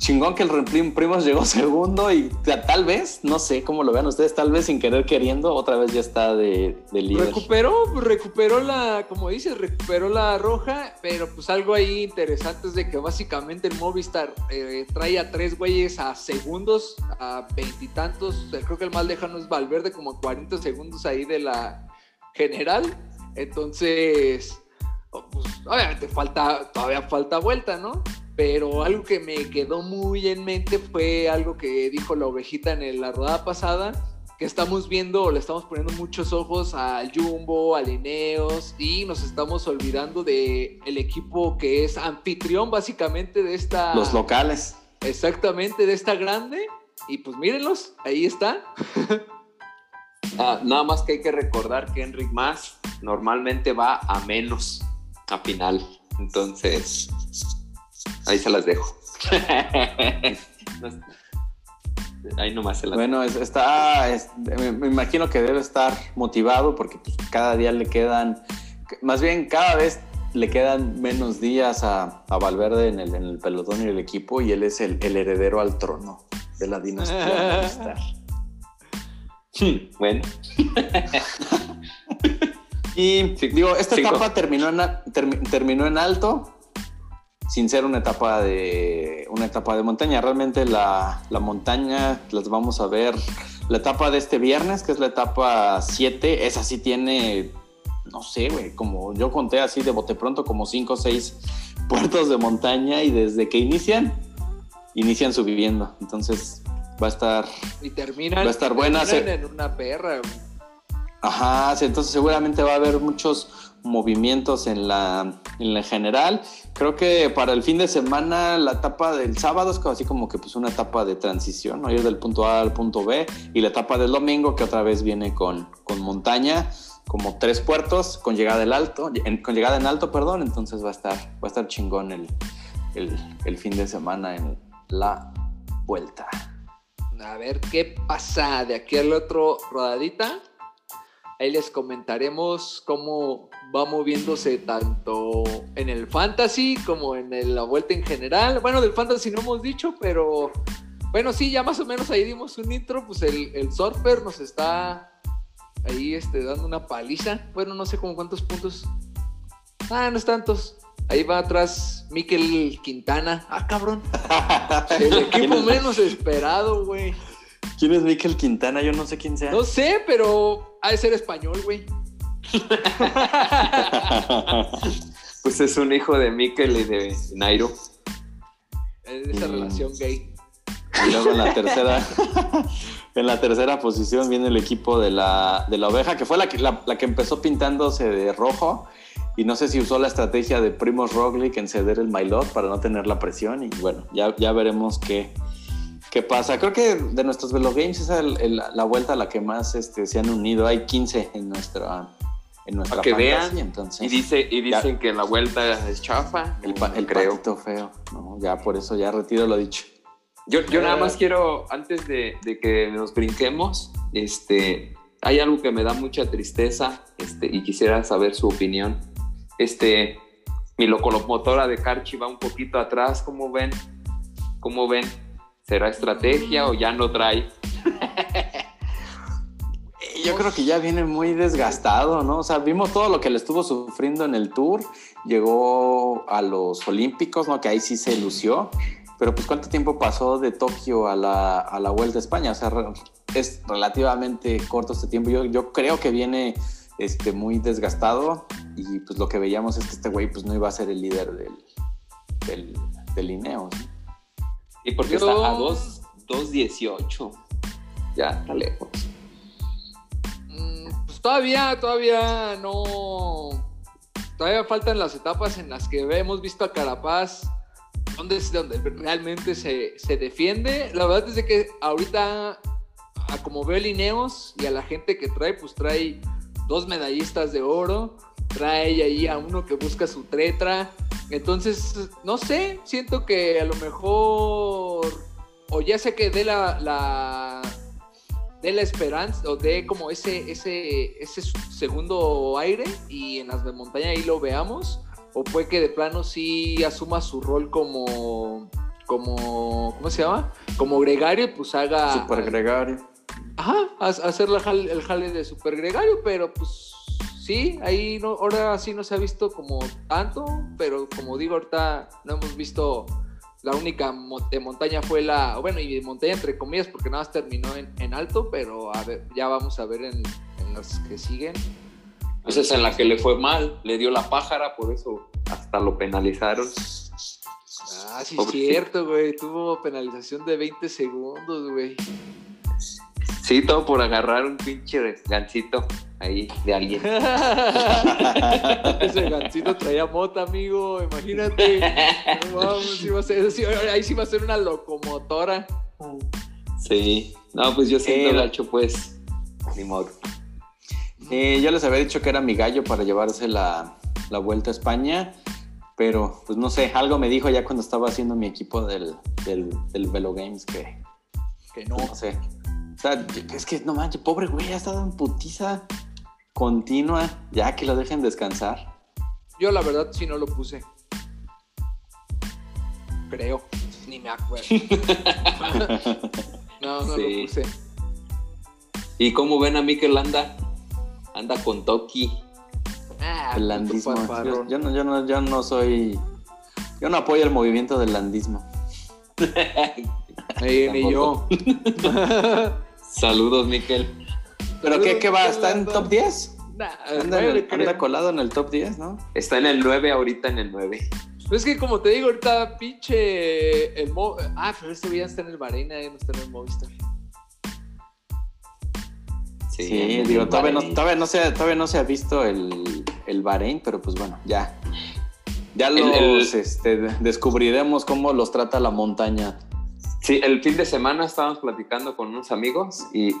chingón que el Replim Primos llegó segundo y ta- tal vez, no sé cómo lo vean ustedes, tal vez sin querer queriendo, otra vez ya está de, de líder. Recuperó, recuperó la, como dices, recuperó la roja, pero pues algo ahí interesante es de que básicamente el Movistar eh, trae a tres güeyes a segundos, a veintitantos, creo que el más lejano es Valverde, como a 40 segundos ahí de la general, entonces, oh, pues, obviamente falta, todavía falta vuelta, ¿no? Pero algo que me quedó muy en mente fue algo que dijo la ovejita en la rodada pasada, que estamos viendo, o le estamos poniendo muchos ojos al Jumbo, a Lineos, y nos estamos olvidando de el equipo que es anfitrión básicamente de esta... Los locales. Exactamente, de esta grande. Y pues mírenlos, ahí está. Ah, nada más que hay que recordar que Enric Más normalmente va a menos a final. Entonces, ahí se las dejo. ahí nomás se las Bueno, es- está, es- me, me imagino que debe estar motivado porque pues, cada día le quedan, más bien cada vez le quedan menos días a, a Valverde en el, en el pelotón y el equipo y él es el, el heredero al trono de la dinastía. Bueno, Y digo, esta etapa terminó en, terminó en alto, sin ser una etapa de una etapa de montaña. Realmente la, la montaña las vamos a ver. La etapa de este viernes, que es la etapa 7, esa sí tiene, no sé, güey, como yo conté así de bote pronto, como 5 o 6 puertos de montaña y desde que inician, inician subiendo. Entonces va a estar Y terminan, Va a estar buena, terminan se- en una perra. güey. Ajá, sí, entonces seguramente va a haber muchos movimientos en la, en general. Creo que para el fin de semana la etapa del sábado es así como que pues una etapa de transición, ¿no? ir del punto A al punto B y la etapa del domingo que otra vez viene con, con montaña, como tres puertos con llegada en alto, con llegada en alto, perdón, entonces va a estar, va a estar chingón el, el, el fin de semana en la vuelta. A ver qué pasa de aquí al otro rodadita. Ahí les comentaremos cómo va moviéndose tanto en el fantasy como en el- la vuelta en general. Bueno, del fantasy no hemos dicho, pero bueno, sí, ya más o menos ahí dimos un intro. Pues el, el Surfer nos está ahí este, dando una paliza. Bueno, no sé como cuántos puntos. Ah, no es tantos. Ahí va atrás Mikel Quintana. Ah, cabrón. El ¿Quién equipo menos esperado, güey. ¿Quién es Mikel Quintana? Yo no sé quién sea. No sé, pero ha de ser español, güey. pues es un hijo de Mikel y de Nairo. Es esa Mm. relación gay. Y luego en la tercera, en la tercera posición viene el equipo de la, de la oveja, que fue la que, la, la que empezó pintándose de rojo. Y no sé si usó la estrategia de Primoz Roglic en ceder el Mailot para no tener la presión. Y bueno, ya, ya veremos qué, qué pasa. Creo que de nuestros Velo Games esa es el- el- la vuelta a la que más este, se han unido. Hay 15 en nuestra, en nuestra Para que fantasy, vean. entonces, Y, dice, y Ya. dicen que la vuelta es chafa. el, pa- el creo. patito feo. ¿no? Ya por eso ya retiro lo dicho. Yo, yo nada Eh. más quiero, antes de, de que nos brinquemos, este, hay algo que me da mucha tristeza este, y quisiera saber su opinión. Este, mi locomotora de Carchi va un poquito atrás, ¿cómo ven? ¿Cómo ven? ¿Será estrategia o ya no trae? Yo creo que ya viene muy desgastado, ¿no? O sea, vimos todo lo que le estuvo sufriendo en el tour, llegó a los Olímpicos, ¿no? Que ahí sí se lució, pero pues cuánto tiempo pasó de Tokio a la, a la Vuelta a España, o sea, es relativamente corto este tiempo. Yo, yo creo que viene este, muy desgastado y pues lo que veíamos es que este güey pues no iba a ser el líder del, del, del Ineos. Y porque está a 2.18, ya está lejos. Todavía, todavía no... Todavía faltan las etapas en las que hemos visto a Carapaz donde, donde realmente se, se defiende. La verdad es que ahorita, a como veo el Ineos y a la gente que trae, pues trae dos medallistas de oro, trae ahí a uno que busca su tretra. Entonces, no sé, siento que a lo mejor, o ya sé que dé la, de la esperanza, o de como ese, ese, ese segundo aire, y en las de montaña ahí lo veamos, o puede que de plano sí asuma su rol como, como, ¿cómo se llama? Como gregario, pues haga... Super gregario Ajá, hacer el jale de super gregario, pero pues sí, ahí no, ahora sí no se ha visto como tanto, pero como digo, ahorita no hemos visto la única de montaña fue la, bueno, y de montaña entre comillas, porque nada más terminó en, alto, pero a ver, ya vamos a ver en, en las que siguen. Esa es en la que le fue mal, le dio la pájara, por eso hasta lo penalizaron. Ah, sí, es cierto, güey. Tuvo penalización de 20 segundos, güey. Sí, todo por agarrar un pinche gancito ahí de alguien. Ese gancito traía mota, amigo, imagínate. ahí sí va a ser una locomotora. Sí, no, pues yo siento eh, gacho, pues, ni modo. Eh, yo les había dicho que era mi gallo para llevarse la, vuelta a España, pero pues no sé, algo me dijo ya cuando estaba haciendo mi equipo del, del, del Velo Games que, que no. no sé, sea, es que no manches, pobre güey, ha estado en putiza continua, ya que lo dejen descansar. Yo la verdad sí no lo puse. Creo, ni me acuerdo. no, no lo puse. ¿Y cómo ven a Mikel anda? Anda con Toki. Ah, el landismo. Yo, no, yo, no, yo no soy. Yo no apoyo el movimiento del landismo. ni yo. Saludos, Miquel. ¿Pero qué, qué va? ¿Está en top 10? anda, colado en el top 10, ¿no? Está en el 9, ahorita en el 9. Pues es que como te digo, ahorita pinche el Ah, pero este ya está en el Bahrein, ahí no está en el Movistar. Sí, digo, todavía no, todavía, no se, todavía no se ha visto el, el Bahrein, pero pues bueno, ya. Ya los este, descubriremos cómo los trata la montaña Sí, el fin de semana estábamos platicando con unos amigos y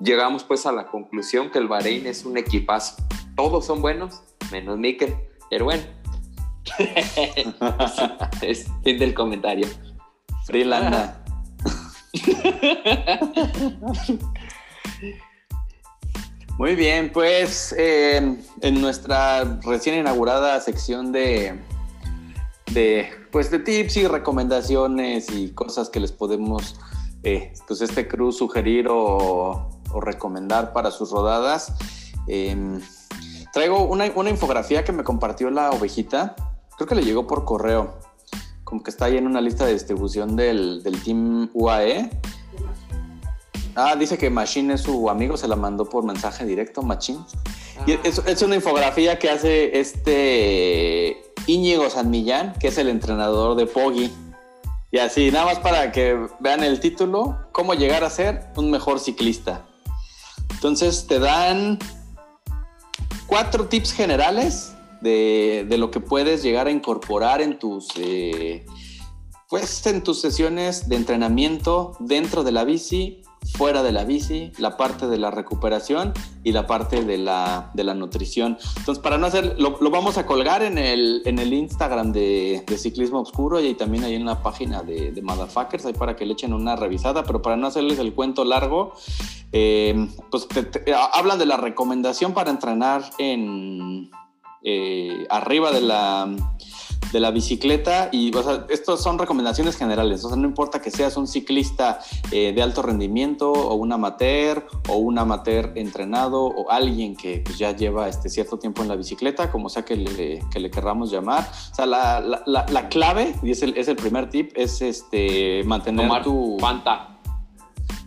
llegamos pues a la conclusión que el Bahrein es un equipazo. Todos son buenos, menos Mikel, pero bueno. es, fin del comentario. Freelanda. Muy bien, pues eh, en nuestra recién inaugurada sección de de, pues, de tips y recomendaciones y cosas que les podemos, eh, pues, este crew sugerir o, recomendar para sus rodadas. Em, traigo una, una, infografía que me compartió la ovejita. Creo que le llegó por correo. Como que está ahí en una lista de distribución del, del team UAE. Ah, dice que Machine es su amigo, se la mandó por mensaje directo, Machine. Y es, es, una infografía que hace este Íñigo San Millán, que es el entrenador de Poggi. Y así, nada más para que vean el título, cómo llegar a ser un mejor ciclista. Entonces te dan cuatro tips generales de, lo que puedes llegar a incorporar en tus, eh, pues, en tus sesiones de entrenamiento dentro de la bici fuera de la bici, la parte de la recuperación y la parte de la, de la nutrición. Entonces, para no hacer, lo, vamos a colgar en el, en el Instagram de, Ciclismo Oscuro y también ahí en la página de, de Motherfuckers, ahí para que le echen una revisada, pero para no hacerles el cuento largo, eh, pues hablan de la recomendación para entrenar en, eh, arriba de la, de la bicicleta y o sea, estos son recomendaciones generales, o sea, no importa que seas un ciclista eh, de alto rendimiento o un amateur o un amateur entrenado o alguien que pues, ya lleva este cierto tiempo en la bicicleta, como sea que le, que le querramos llamar. O sea, la, la, la, clave, y es el, es el, primer tip, es este, mantener Tomar tu... Fanta.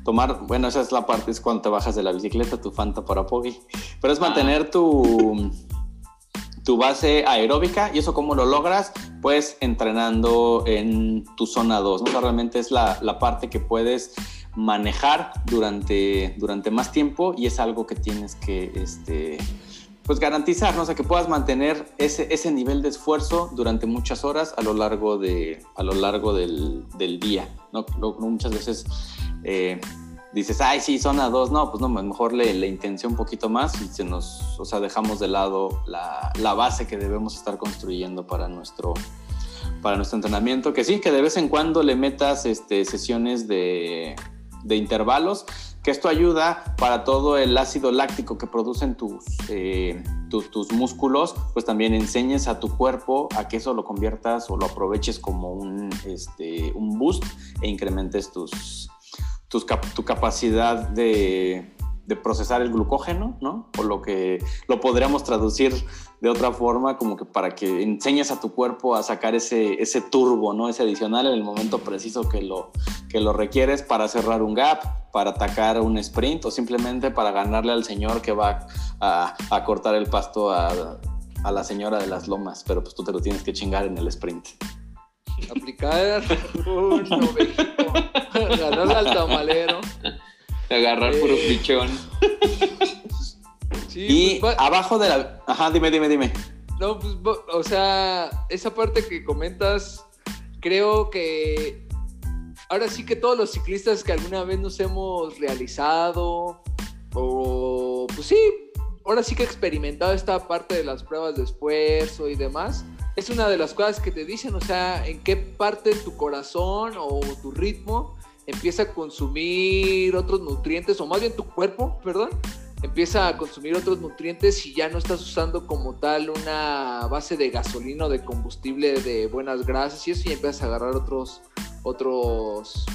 Tomar, bueno, esa es la parte, es cuando te bajas de la bicicleta, tu Fanta para Poggy. Pero es mantener tu tu base aeróbica y eso cómo lo logras pues entrenando en tu zona 2 ¿no? realmente es la, la, parte que puedes manejar durante, durante más tiempo y es algo que tienes que este, pues garantizar, ¿no? o sea, que puedas mantener ese, ese nivel de esfuerzo durante muchas horas a lo largo, de, a lo largo del, del día. ¿no? Muchas veces eh, dices, ay, sí, zona 2, no, pues no, mejor le, le intenté un poquito más y se nos, o sea, dejamos de lado la, la, base que debemos estar construyendo para nuestro, para nuestro entrenamiento, que sí, que de vez en cuando le metas este, sesiones de, de intervalos, que esto ayuda para todo el ácido láctico que producen tus, eh, tu, tus músculos, pues también enseñes a tu cuerpo a que eso lo conviertas o lo aproveches como un, este, un boost e incrementes tus, tus, tu capacidad de, de, procesar el glucógeno, ¿no? O lo que lo podríamos traducir de otra forma, como que para que enseñes a tu cuerpo a sacar ese, ese turbo, ¿no? Ese adicional en el momento preciso que lo, que lo requieres para cerrar un gap, para atacar un sprint o simplemente para ganarle al señor que va a, a cortar el pasto a, a la señora de las lomas, pero pues tú te lo tienes que chingar en el sprint. Aplicar un. Ganarle al tamalero. Agarrar puro Eh. pichón. Sí, Y pues, abajo de la... Ajá, dime, dime, dime. No, pues, o sea, esa parte que comentas, creo que ahora sí que todos los ciclistas que alguna vez nos hemos realizado, o pues sí, ahora sí que he experimentado esta parte de las pruebas de esfuerzo y demás, es una de las cosas que te dicen, o sea, en qué parte tu corazón o tu ritmo empieza a consumir otros nutrientes, o más bien tu cuerpo, perdón, empieza a consumir otros nutrientes y ya no estás usando como tal una base de gasolina o de combustible de buenas grasas y eso y empiezas a agarrar otros otros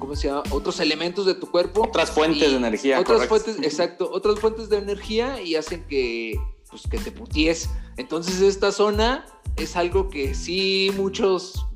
¿cómo se llama? otros elementos de tu cuerpo Otras fuentes de energía. otras correcto. fuentes exacto otras fuentes de energía y hacen que pues que te puties entonces esta zona es algo que sí muchos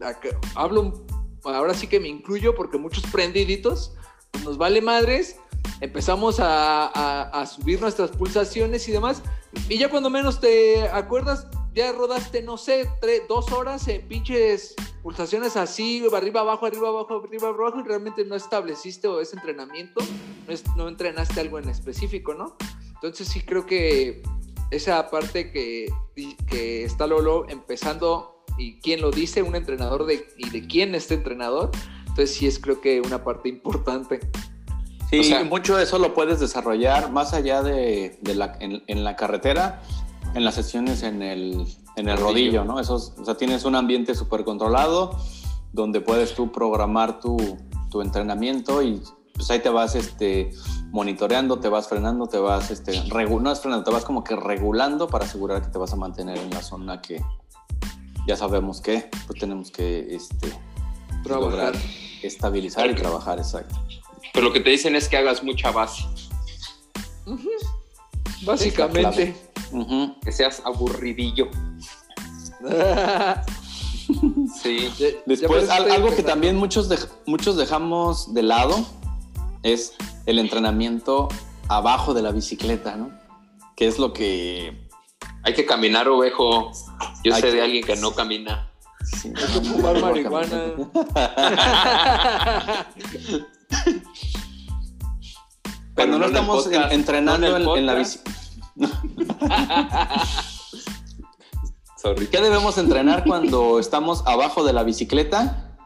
hablo ahora sí que me incluyo porque muchos prendiditos pues nos vale madres empezamos a, subir nuestras pulsaciones y demás. Y ya cuando menos te acuerdas, ya rodaste, no sé, tres, dos horas en pinches pulsaciones así, arriba, abajo, arriba, abajo, arriba, abajo, y realmente no estableciste o ese entrenamiento, no, no entrenaste algo en específico, ¿no? Entonces sí creo que esa parte que, que está Lolo empezando, y quién lo dice, un entrenador de, y de quién este entrenador, entonces sí es creo que una parte importante. Sí, O sea- mucho de eso lo puedes desarrollar más allá de, de la, en, en la carretera, en las sesiones en el, en el rodillo, Rodillo. ¿no? Esos, o sea, tienes un ambiente súper controlado donde puedes tú programar tu, tu entrenamiento y pues ahí te vas este, monitoreando, te vas frenando, te vas, este, no es frenando, te vas como que regulando para asegurar que te vas a mantener en la zona que ya sabemos que pues tenemos que este, Trabajar. lograr estabilizar y trabajar, exacto. Pero lo que te dicen es que hagas mucha base, Básicamente. Que seas aburridillo. Sí. Después, algo que también muchos, dej- muchos dejamos de lado es el entrenamiento abajo de la bicicleta, ¿no? Que es lo que... Hay que caminar, ovejo. Yo Hay sé que- de alguien que no camina. sí, Hay que fumar no, marihuana. Cuando no estamos en- podcast, entrenando no en en, el en la podcast. bici... Sorry. ¿Qué debemos entrenar cuando estamos abajo de la bicicleta?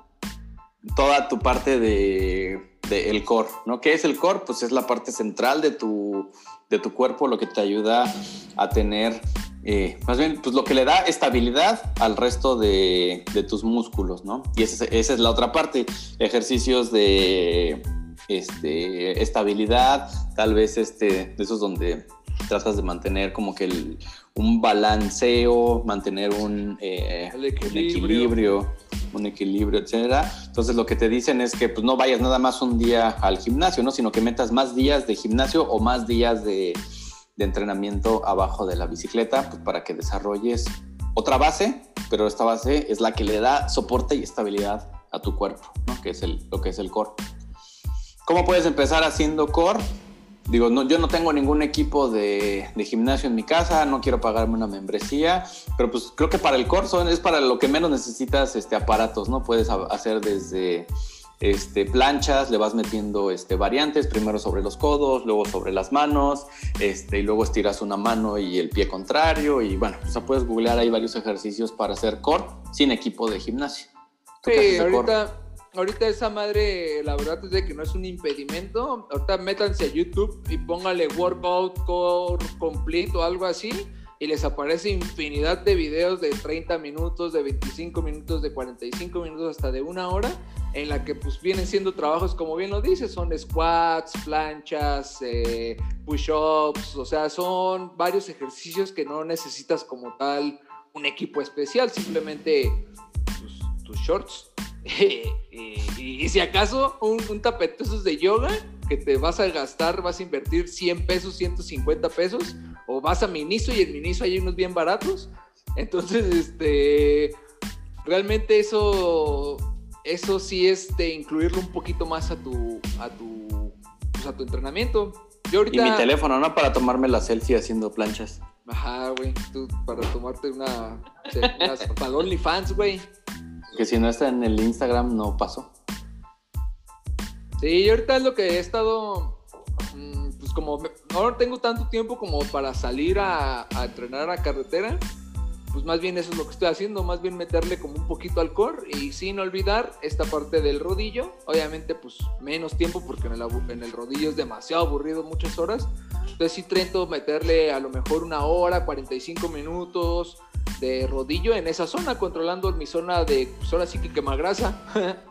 Toda tu parte de, de el core, ¿no? ¿Qué es el core? Pues es la parte central de tu, de tu cuerpo, lo que te ayuda a tener, eh, más bien, pues lo que le da estabilidad al resto de, de tus músculos, ¿no? Y esa es, esa es la otra parte, ejercicios de este, estabilidad, tal vez este, de esos donde tratas de mantener como que el, un balanceo, mantener un, eh, un equilibrio. Un equilibrio, etcétera. Entonces lo que te dicen es que pues no vayas nada más un día al gimnasio, ¿no? Sino que metas más días de gimnasio o más días de, de entrenamiento abajo de la bicicleta, pues para que desarrolles otra base, pero esta base es la que le da soporte y estabilidad a tu cuerpo, ¿no? Que es el, lo que es el core. ¿Cómo puedes empezar haciendo core? Digo, no, yo no tengo ningún equipo de, de gimnasio en mi casa, no quiero pagarme una membresía, pero pues creo que para el core son- es para lo que menos necesitas este, aparatos, ¿no? Puedes hacer desde este, planchas, le vas metiendo este, variantes, primero sobre los codos, luego sobre las manos, este, y luego estiras una mano y el pie contrario, y bueno, o sea, puedes googlear ahí varios ejercicios para hacer core sin equipo de gimnasio. ¿Tú qué haces Sí, de core? Ahorita, esa madre, la verdad es de que no es un impedimento. Ahorita métanse a YouTube y póngale workout core complete o algo así. Y les aparece infinidad de videos de 30 minutos, de 25 minutos, de 45 minutos, hasta de una hora, en la que pues vienen siendo trabajos, como bien lo dices, son squats, planchas, eh, push-ups, o sea, son varios ejercicios que no necesitas como tal un equipo especial, simplemente tus, tus shorts. y, si acaso un, un tapete de yoga que te vas a gastar, vas a invertir 100 pesos, 150 pesos, o vas a Miniso y en Miniso hay unos bien baratos. Entonces, este, realmente eso, eso sí es de incluirlo un poquito más a tu, a tu, pues, a tu entrenamiento. Yo Y mi teléfono, ¿no? Para tomarme la selfie haciendo planchas. Ajá, güey, tú para tomarte una, unas, para OnlyFans, güey. Que si no está en el Instagram, no pasó. Sí, ahorita es lo que he estado, mm, pues como no tengo tanto tiempo como para salir a, entrenar a carretera, pues más bien eso es lo que estoy haciendo, más bien meterle como un poquito al core y sin olvidar esta parte del rodillo, obviamente pues menos tiempo porque en el, en el rodillo es demasiado aburrido muchas horas, entonces sí intento meterle a lo mejor una hora, 45 minutos de rodillo en esa zona, controlando mi zona de, pues ahora sí que quema grasa.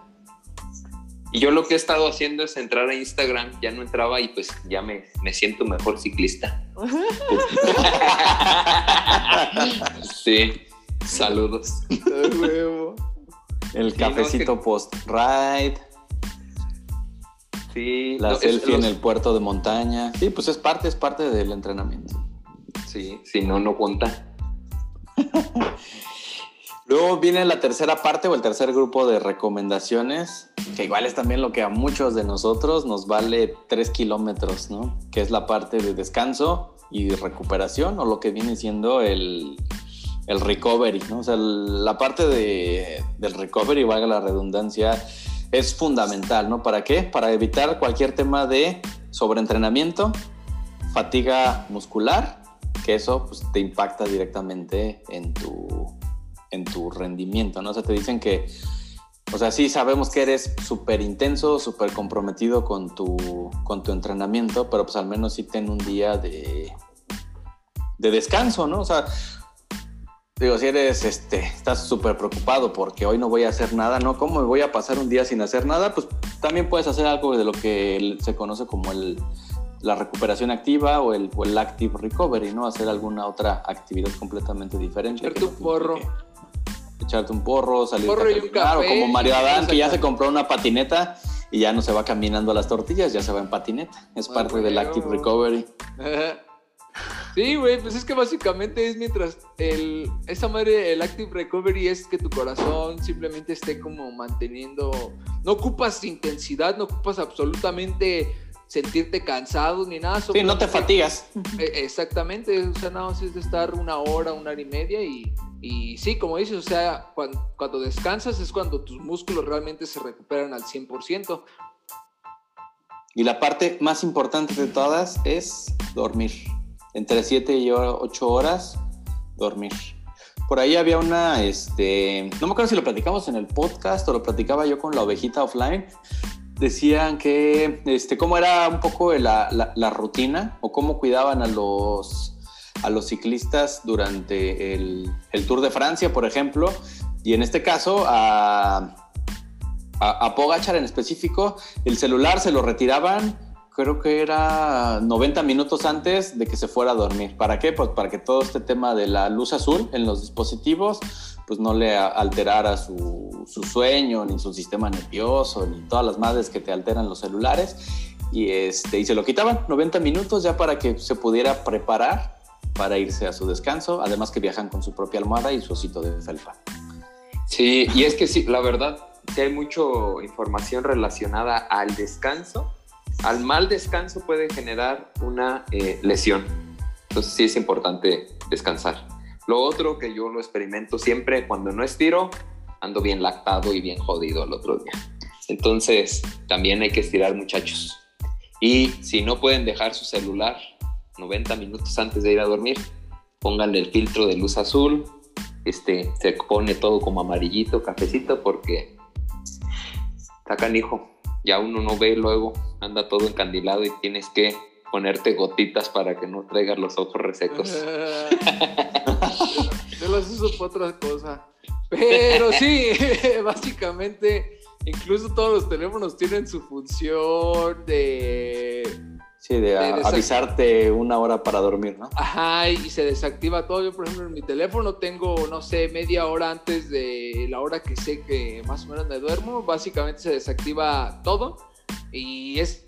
Y yo lo que he estado haciendo es entrar a Instagram, ya no entraba y pues ya me, me siento mejor ciclista. sí, saludos. El Sí, cafecito no, post-ride, Sí, la no, es- selfie en el puerto de montaña. Sí, pues es parte, es parte del entrenamiento. Sí, si no, no cuenta. Luego viene la tercera parte o el tercer grupo de recomendaciones, que igual es también lo que a muchos de nosotros nos vale tres kilómetros, ¿no? Que es la parte de descanso y recuperación o lo que viene siendo el, el recovery, ¿no? O sea, el- la parte de, del recovery, valga la redundancia, es fundamental, ¿no? ¿Para qué? Para evitar cualquier tema de sobreentrenamiento, fatiga muscular, que eso pues, te impacta directamente en tu, en tu rendimiento, ¿no? O sea, te dicen que, o sea, sí sabemos que eres súper intenso, súper comprometido con tu, con tu entrenamiento, pero pues al menos sí ten un día de, de descanso, ¿no? O sea, digo, si eres, este, estás súper preocupado porque hoy no voy a hacer nada, ¿no? ¿Cómo me voy a pasar un día sin hacer nada? Pues también puedes hacer algo de lo que se conoce como el, la recuperación activa o el, o el active recovery, ¿no? Hacer alguna otra actividad completamente diferente. Echarte no un porro. Echarte un porro, salir Porro a caminar, o como Mario Adán, que ya se compró una patineta y ya no se va caminando a las tortillas, ya se va en patineta. Es Ah, parte del active recovery. Sí, güey, pues es que básicamente es mientras el, esa madre, el Active Recovery es que tu corazón simplemente esté como manteniendo, no ocupas intensidad, no ocupas absolutamente sentirte cansado ni nada. Sí, no te fatigas. Eh, Exactamente, o sea, nada más es de estar una hora, una hora y media y, y sí, como dices, o sea, cuando, cuando descansas es cuando tus músculos realmente se recuperan al 100%. Y la parte más importante de todas es dormir. Entre 7 y 8 horas, dormir. Por ahí había una, este, no me acuerdo si lo platicamos en el podcast o lo platicaba yo con la ovejita offline. Decían que, este, cómo era un poco la, la- la rutina o cómo cuidaban a los, a los ciclistas durante el, el Tour de Francia, por ejemplo. Y en este caso, a, a, a Pogachar en específico, el celular se lo retiraban creo que era 90 minutos antes de que se fuera a dormir. ¿Para qué? Pues para que todo este tema de la luz azul en los dispositivos pues no le alterara su, su sueño, ni su sistema nervioso, ni todas las madres que te alteran los celulares. Y, este, y se lo quitaban 90 minutos ya para que se pudiera preparar para irse a su descanso, además que viajan con su propia almohada y su osito de felpa. Sí, y es que sí, la verdad, que hay mucha información relacionada al descanso. Al mal descanso puede generar una eh, lesión. Entonces sí es importante descansar. Lo otro que yo lo experimento siempre cuando no estiro, ando bien lactado y bien jodido el otro día. Entonces también hay que estirar muchachos. Y si no pueden dejar su celular 90 minutos antes de ir a dormir, pónganle el filtro de luz azul, este, se pone todo como amarillito, cafecito, porque está canijo. Ya uno no ve luego, anda todo encandilado y tienes que ponerte gotitas para que no traigas los ojos resecos. Los uso para otra cosa. Pero sí, básicamente, incluso todos los teléfonos tienen su función de Sí, de, avisarte una hora para dormir, ¿no? Ajá, y se desactiva todo. Yo, por ejemplo, en mi teléfono tengo, no sé, media hora antes de la hora que sé que más o menos me duermo. Básicamente se desactiva todo. Y es.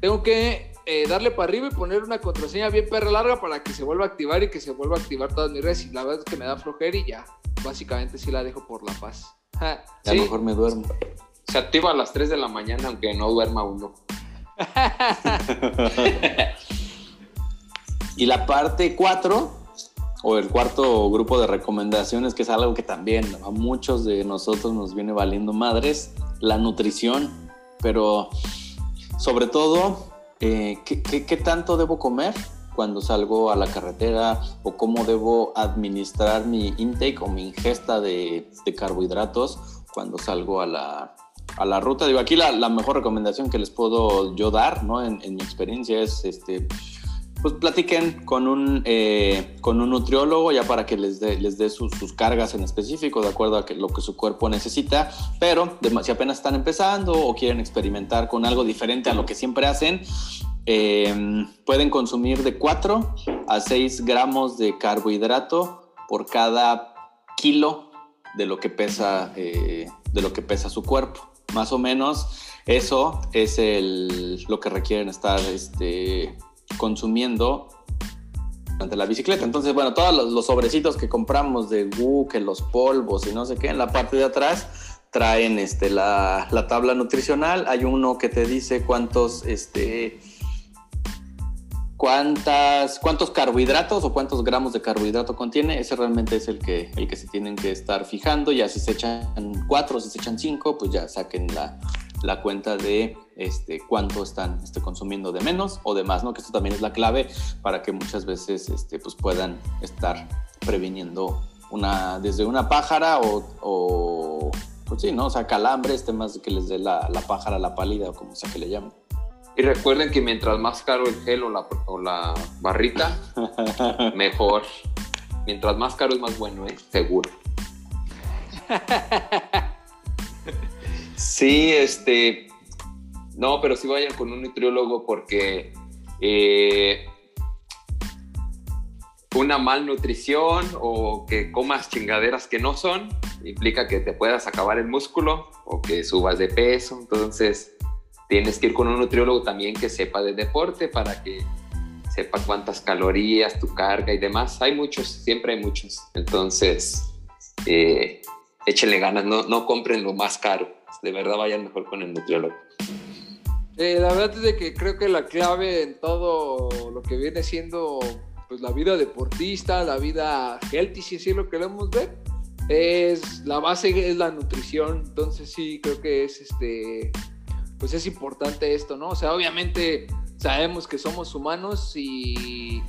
Tengo que eh, darle para arriba y poner una contraseña bien perra larga para que se vuelva a activar y que se vuelva a activar todas mis redes. Y la verdad es que me da flojera y ya. Básicamente sí la dejo por la paz. A lo mejor me duermo. Se activa a las 3 de la mañana, aunque no duerma uno. y la parte 4, o el cuarto grupo de recomendaciones, que es algo que también a muchos de nosotros nos viene valiendo madres, la nutrición, pero sobre todo, eh, ¿qué, tanto debo comer? cuando salgo a la carretera o cómo debo administrar mi intake o mi ingesta de carbohidratos cuando salgo a la, a la ruta. Digo, aquí la, mejor recomendación que les puedo yo dar, ¿no? En, mi experiencia es, este, pues platiquen con un, eh, con un nutriólogo ya para que les dé les dé sus, cargas en específico, de acuerdo a que, lo que su cuerpo necesita, pero si apenas están empezando o quieren experimentar con algo diferente a lo que siempre hacen, eh, pueden consumir de 4 a 6 gramos de carbohidrato por cada kilo de lo que pesa, eh, de lo que pesa su cuerpo. Más o menos eso es el, lo que requieren estar este, consumiendo durante la bicicleta. Entonces, bueno, todos los, sobrecitos que compramos de Gu, que los polvos y no sé qué, en la parte de atrás traen este, la, la tabla nutricional. Hay uno que te dice cuántos, este, cuántas, cuántos carbohidratos o cuántos gramos de carbohidrato contiene, ese realmente es el que, el que se tienen que estar fijando. Ya si se echan cuatro, si se echan cinco, pues ya saquen la, la cuenta de este, cuánto están este, consumiendo de menos o de más, ¿no? Que esto también es la clave para que muchas veces este, pues puedan estar previniendo una, desde una pájara o, o pues sí, ¿no? O sea, calambres, temas que les dé la, la pájara, la pálida o como sea que le llamen. Y recuerden que mientras más caro el gel o la, o la barrita, mejor. Mientras más caro es más bueno, ¿eh? Seguro. Sí, este. No, pero sí vayan con un nutriólogo porque eh, una malnutrición o que comas chingaderas que no son implica que te puedas acabar el músculo o que subas de peso. Entonces, tienes que ir con un nutriólogo también que sepa de deporte para que sepa cuántas calorías, tu carga y demás. Hay muchos, siempre hay muchos. Entonces, eh, échenle ganas, no, no compren lo más caro. De verdad vayan mejor con el nutriólogo. Eh, la verdad es de que creo que la clave en todo lo que viene siendo pues la vida deportista, la vida healthy, si así lo queremos ver, es la base es la nutrición. Entonces sí creo que es este pues es importante esto, ¿no? O sea, obviamente sabemos que somos humanos y,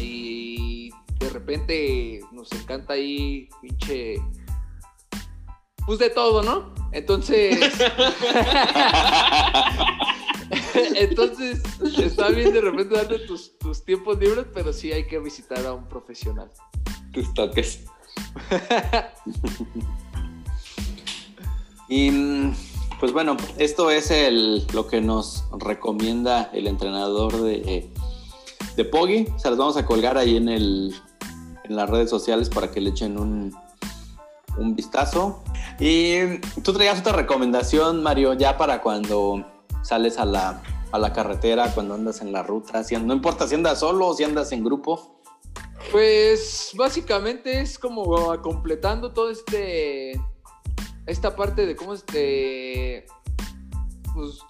y de repente nos encanta ahí pinche pues de todo, ¿no? Entonces Entonces está bien de repente darte tus, tus tiempos libres, pero sí hay que visitar a un profesional. Tus toques. y pues bueno, esto es el, lo que nos recomienda el entrenador de, de Poggy. Se las vamos a colgar ahí en, el, en las redes sociales para que le echen un, un vistazo. Y tú traías otra recomendación, Mario, ya para cuando sales a la, a la carretera, cuando andas en la ruta, no importa si andas solo o si andas en grupo. Pues básicamente es como completando todo este esta parte de cómo este pues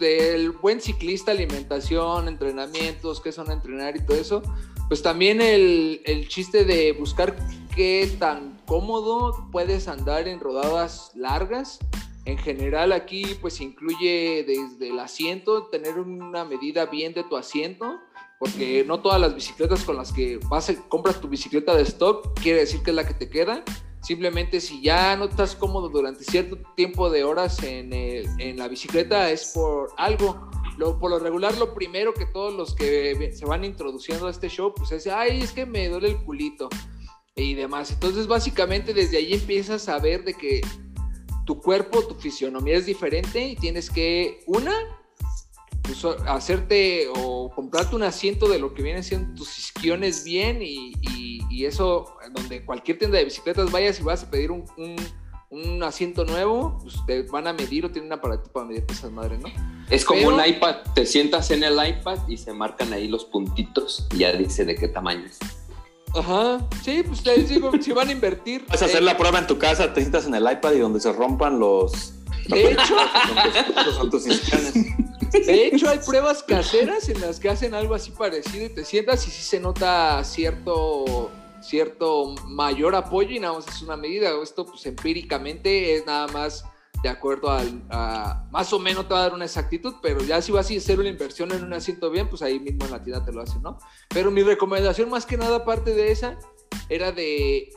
buen ciclista, alimentación, entrenamientos, qué son entrenar y todo eso, pues también el, el chiste de buscar qué tan cómodo puedes andar en rodadas largas. En general aquí pues incluye desde el asiento, tener una medida bien de tu asiento, porque no todas las bicicletas con las que vas a, compras tu bicicleta de stock quiere decir que es la que te queda. Simplemente si ya no estás cómodo durante cierto tiempo de horas en, en la bicicleta es por algo. Lo, por lo regular, lo primero que todos los que se van introduciendo a este show, pues es, ay, es que me duele el culito y demás. Entonces, básicamente desde ahí empiezas a ver de que tu cuerpo, tu fisionomía es diferente y tienes que, una, pues, hacerte o comprarte un asiento de lo que vienen siendo tus isquiones bien y, y, eso, donde cualquier tienda de bicicletas vayas y vas a pedir un, un, asiento nuevo, pues te van a medir o tienen un aparato para medir esas madres, ¿no? Es como un iPad, te sientas en el iPad y se marcan ahí los puntitos y ya dice de qué tamaño es. Ajá, sí, pues les digo, si van a invertir. Vas a hacer la prueba en tu casa, te sientas en el iPad y donde se rompan los. De hecho, de hecho, hay pruebas caseras en las que hacen algo así parecido y te sientas y sí se nota cierto cierto mayor apoyo y nada más es una medida. Esto, pues empíricamente es nada más de acuerdo al, a, más o menos te va a dar una exactitud, pero ya si vas a hacer una inversión en un asiento bien, pues ahí mismo en la tienda te lo hacen, ¿no? Pero mi recomendación más que nada, aparte de esa, era de,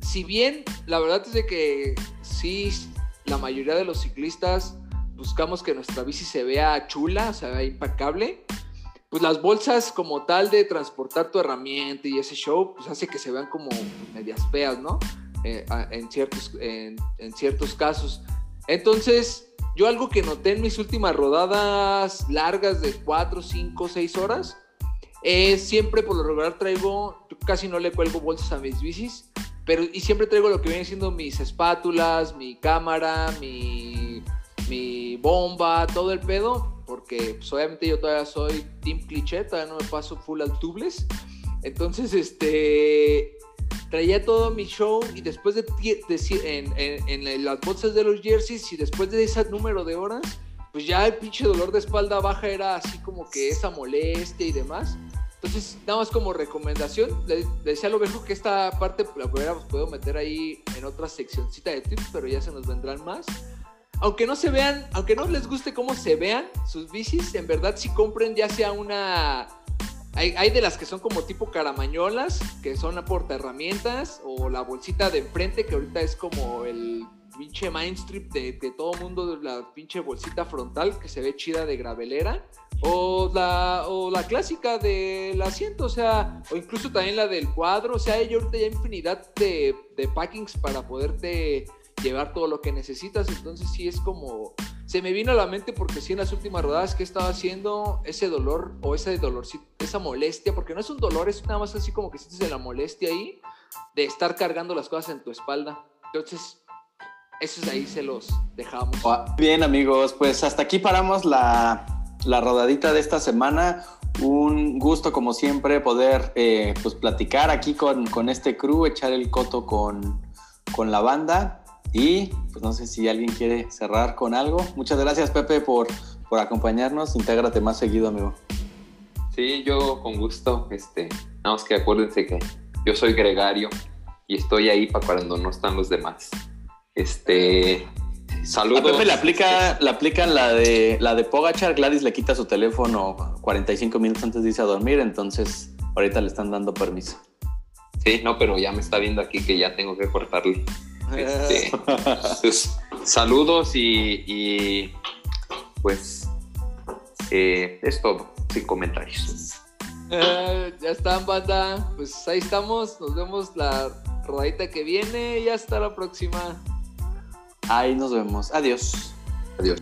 si bien la verdad es de que sí, la mayoría de los ciclistas buscamos que nuestra bici se vea chula, se vea impecable, pues las bolsas como tal de transportar tu herramienta y ese show, pues hace que se vean como medias feas, ¿no? Eh, en, ciertos, en, ciertos casos. Entonces, yo algo que noté en mis últimas rodadas largas de 4, 5, 6 horas, es siempre por lo regular traigo, casi no le cuelgo bolsas a mis bicis, pero y siempre traigo lo que viene siendo mis espátulas, mi cámara, mi, mi bomba, todo el pedo, porque pues, obviamente yo todavía soy team cliché, todavía no me paso full al tubeless. Entonces, este, traía todo mi show y después de, en, las bolsas de los jerseys y después de ese número de horas, pues ya el pinche dolor de espalda baja era así como que esa molestia y demás. Entonces, nada más como recomendación, le, decía a lo mejor que esta parte la puedo meter ahí en otra seccioncita de tips, pero ya se nos vendrán más. Aunque no se vean, aunque no les guste cómo se vean sus bicis, en verdad si compren ya sea una hay, de las que son como tipo caramañolas, que son porta herramientas, o la bolsita de enfrente, que ahorita es como el pinche mainstream de, de todo mundo, la pinche bolsita frontal que se ve chida de gravelera, o la, o la clásica del asiento, o sea, o incluso también la del cuadro, o sea, hay ahorita ya infinidad de, de packings para poderte llevar todo lo que necesitas, entonces sí es como se me vino a la mente porque sí en las últimas rodadas que estaba haciendo ese dolor o ese dolor, esa molestia, porque no es un dolor, es nada más así como que sientes la molestia ahí de estar cargando las cosas en tu espalda. Entonces, esos ahí se los dejamos. Bien amigos, pues hasta aquí paramos la, la rodadita de esta semana. Un gusto como siempre poder eh, pues platicar aquí con, con este crew, echar el coto con, con la banda. Y pues no sé si alguien quiere cerrar con algo. Muchas gracias Pepe por, por acompañarnos. Intégrate más seguido, amigo. Sí, yo con gusto. Este, nada más que acuérdense que yo soy gregario y estoy ahí para cuando no están los demás. Este, saludos. A Pepe le aplica, le aplican la de la de Pogachar. Gladys le quita su teléfono 45 minutos antes de irse a dormir, entonces ahorita le están dando permiso. Sí, no, pero ya me está viendo aquí que ya tengo que cortarle. Este, pues, saludos y, pues eh, es todo, sin comentarios. Eh, ya están, banda. Pues ahí estamos. Nos vemos la rodadita que viene y hasta la próxima. Ahí nos vemos. Adiós. Adiós.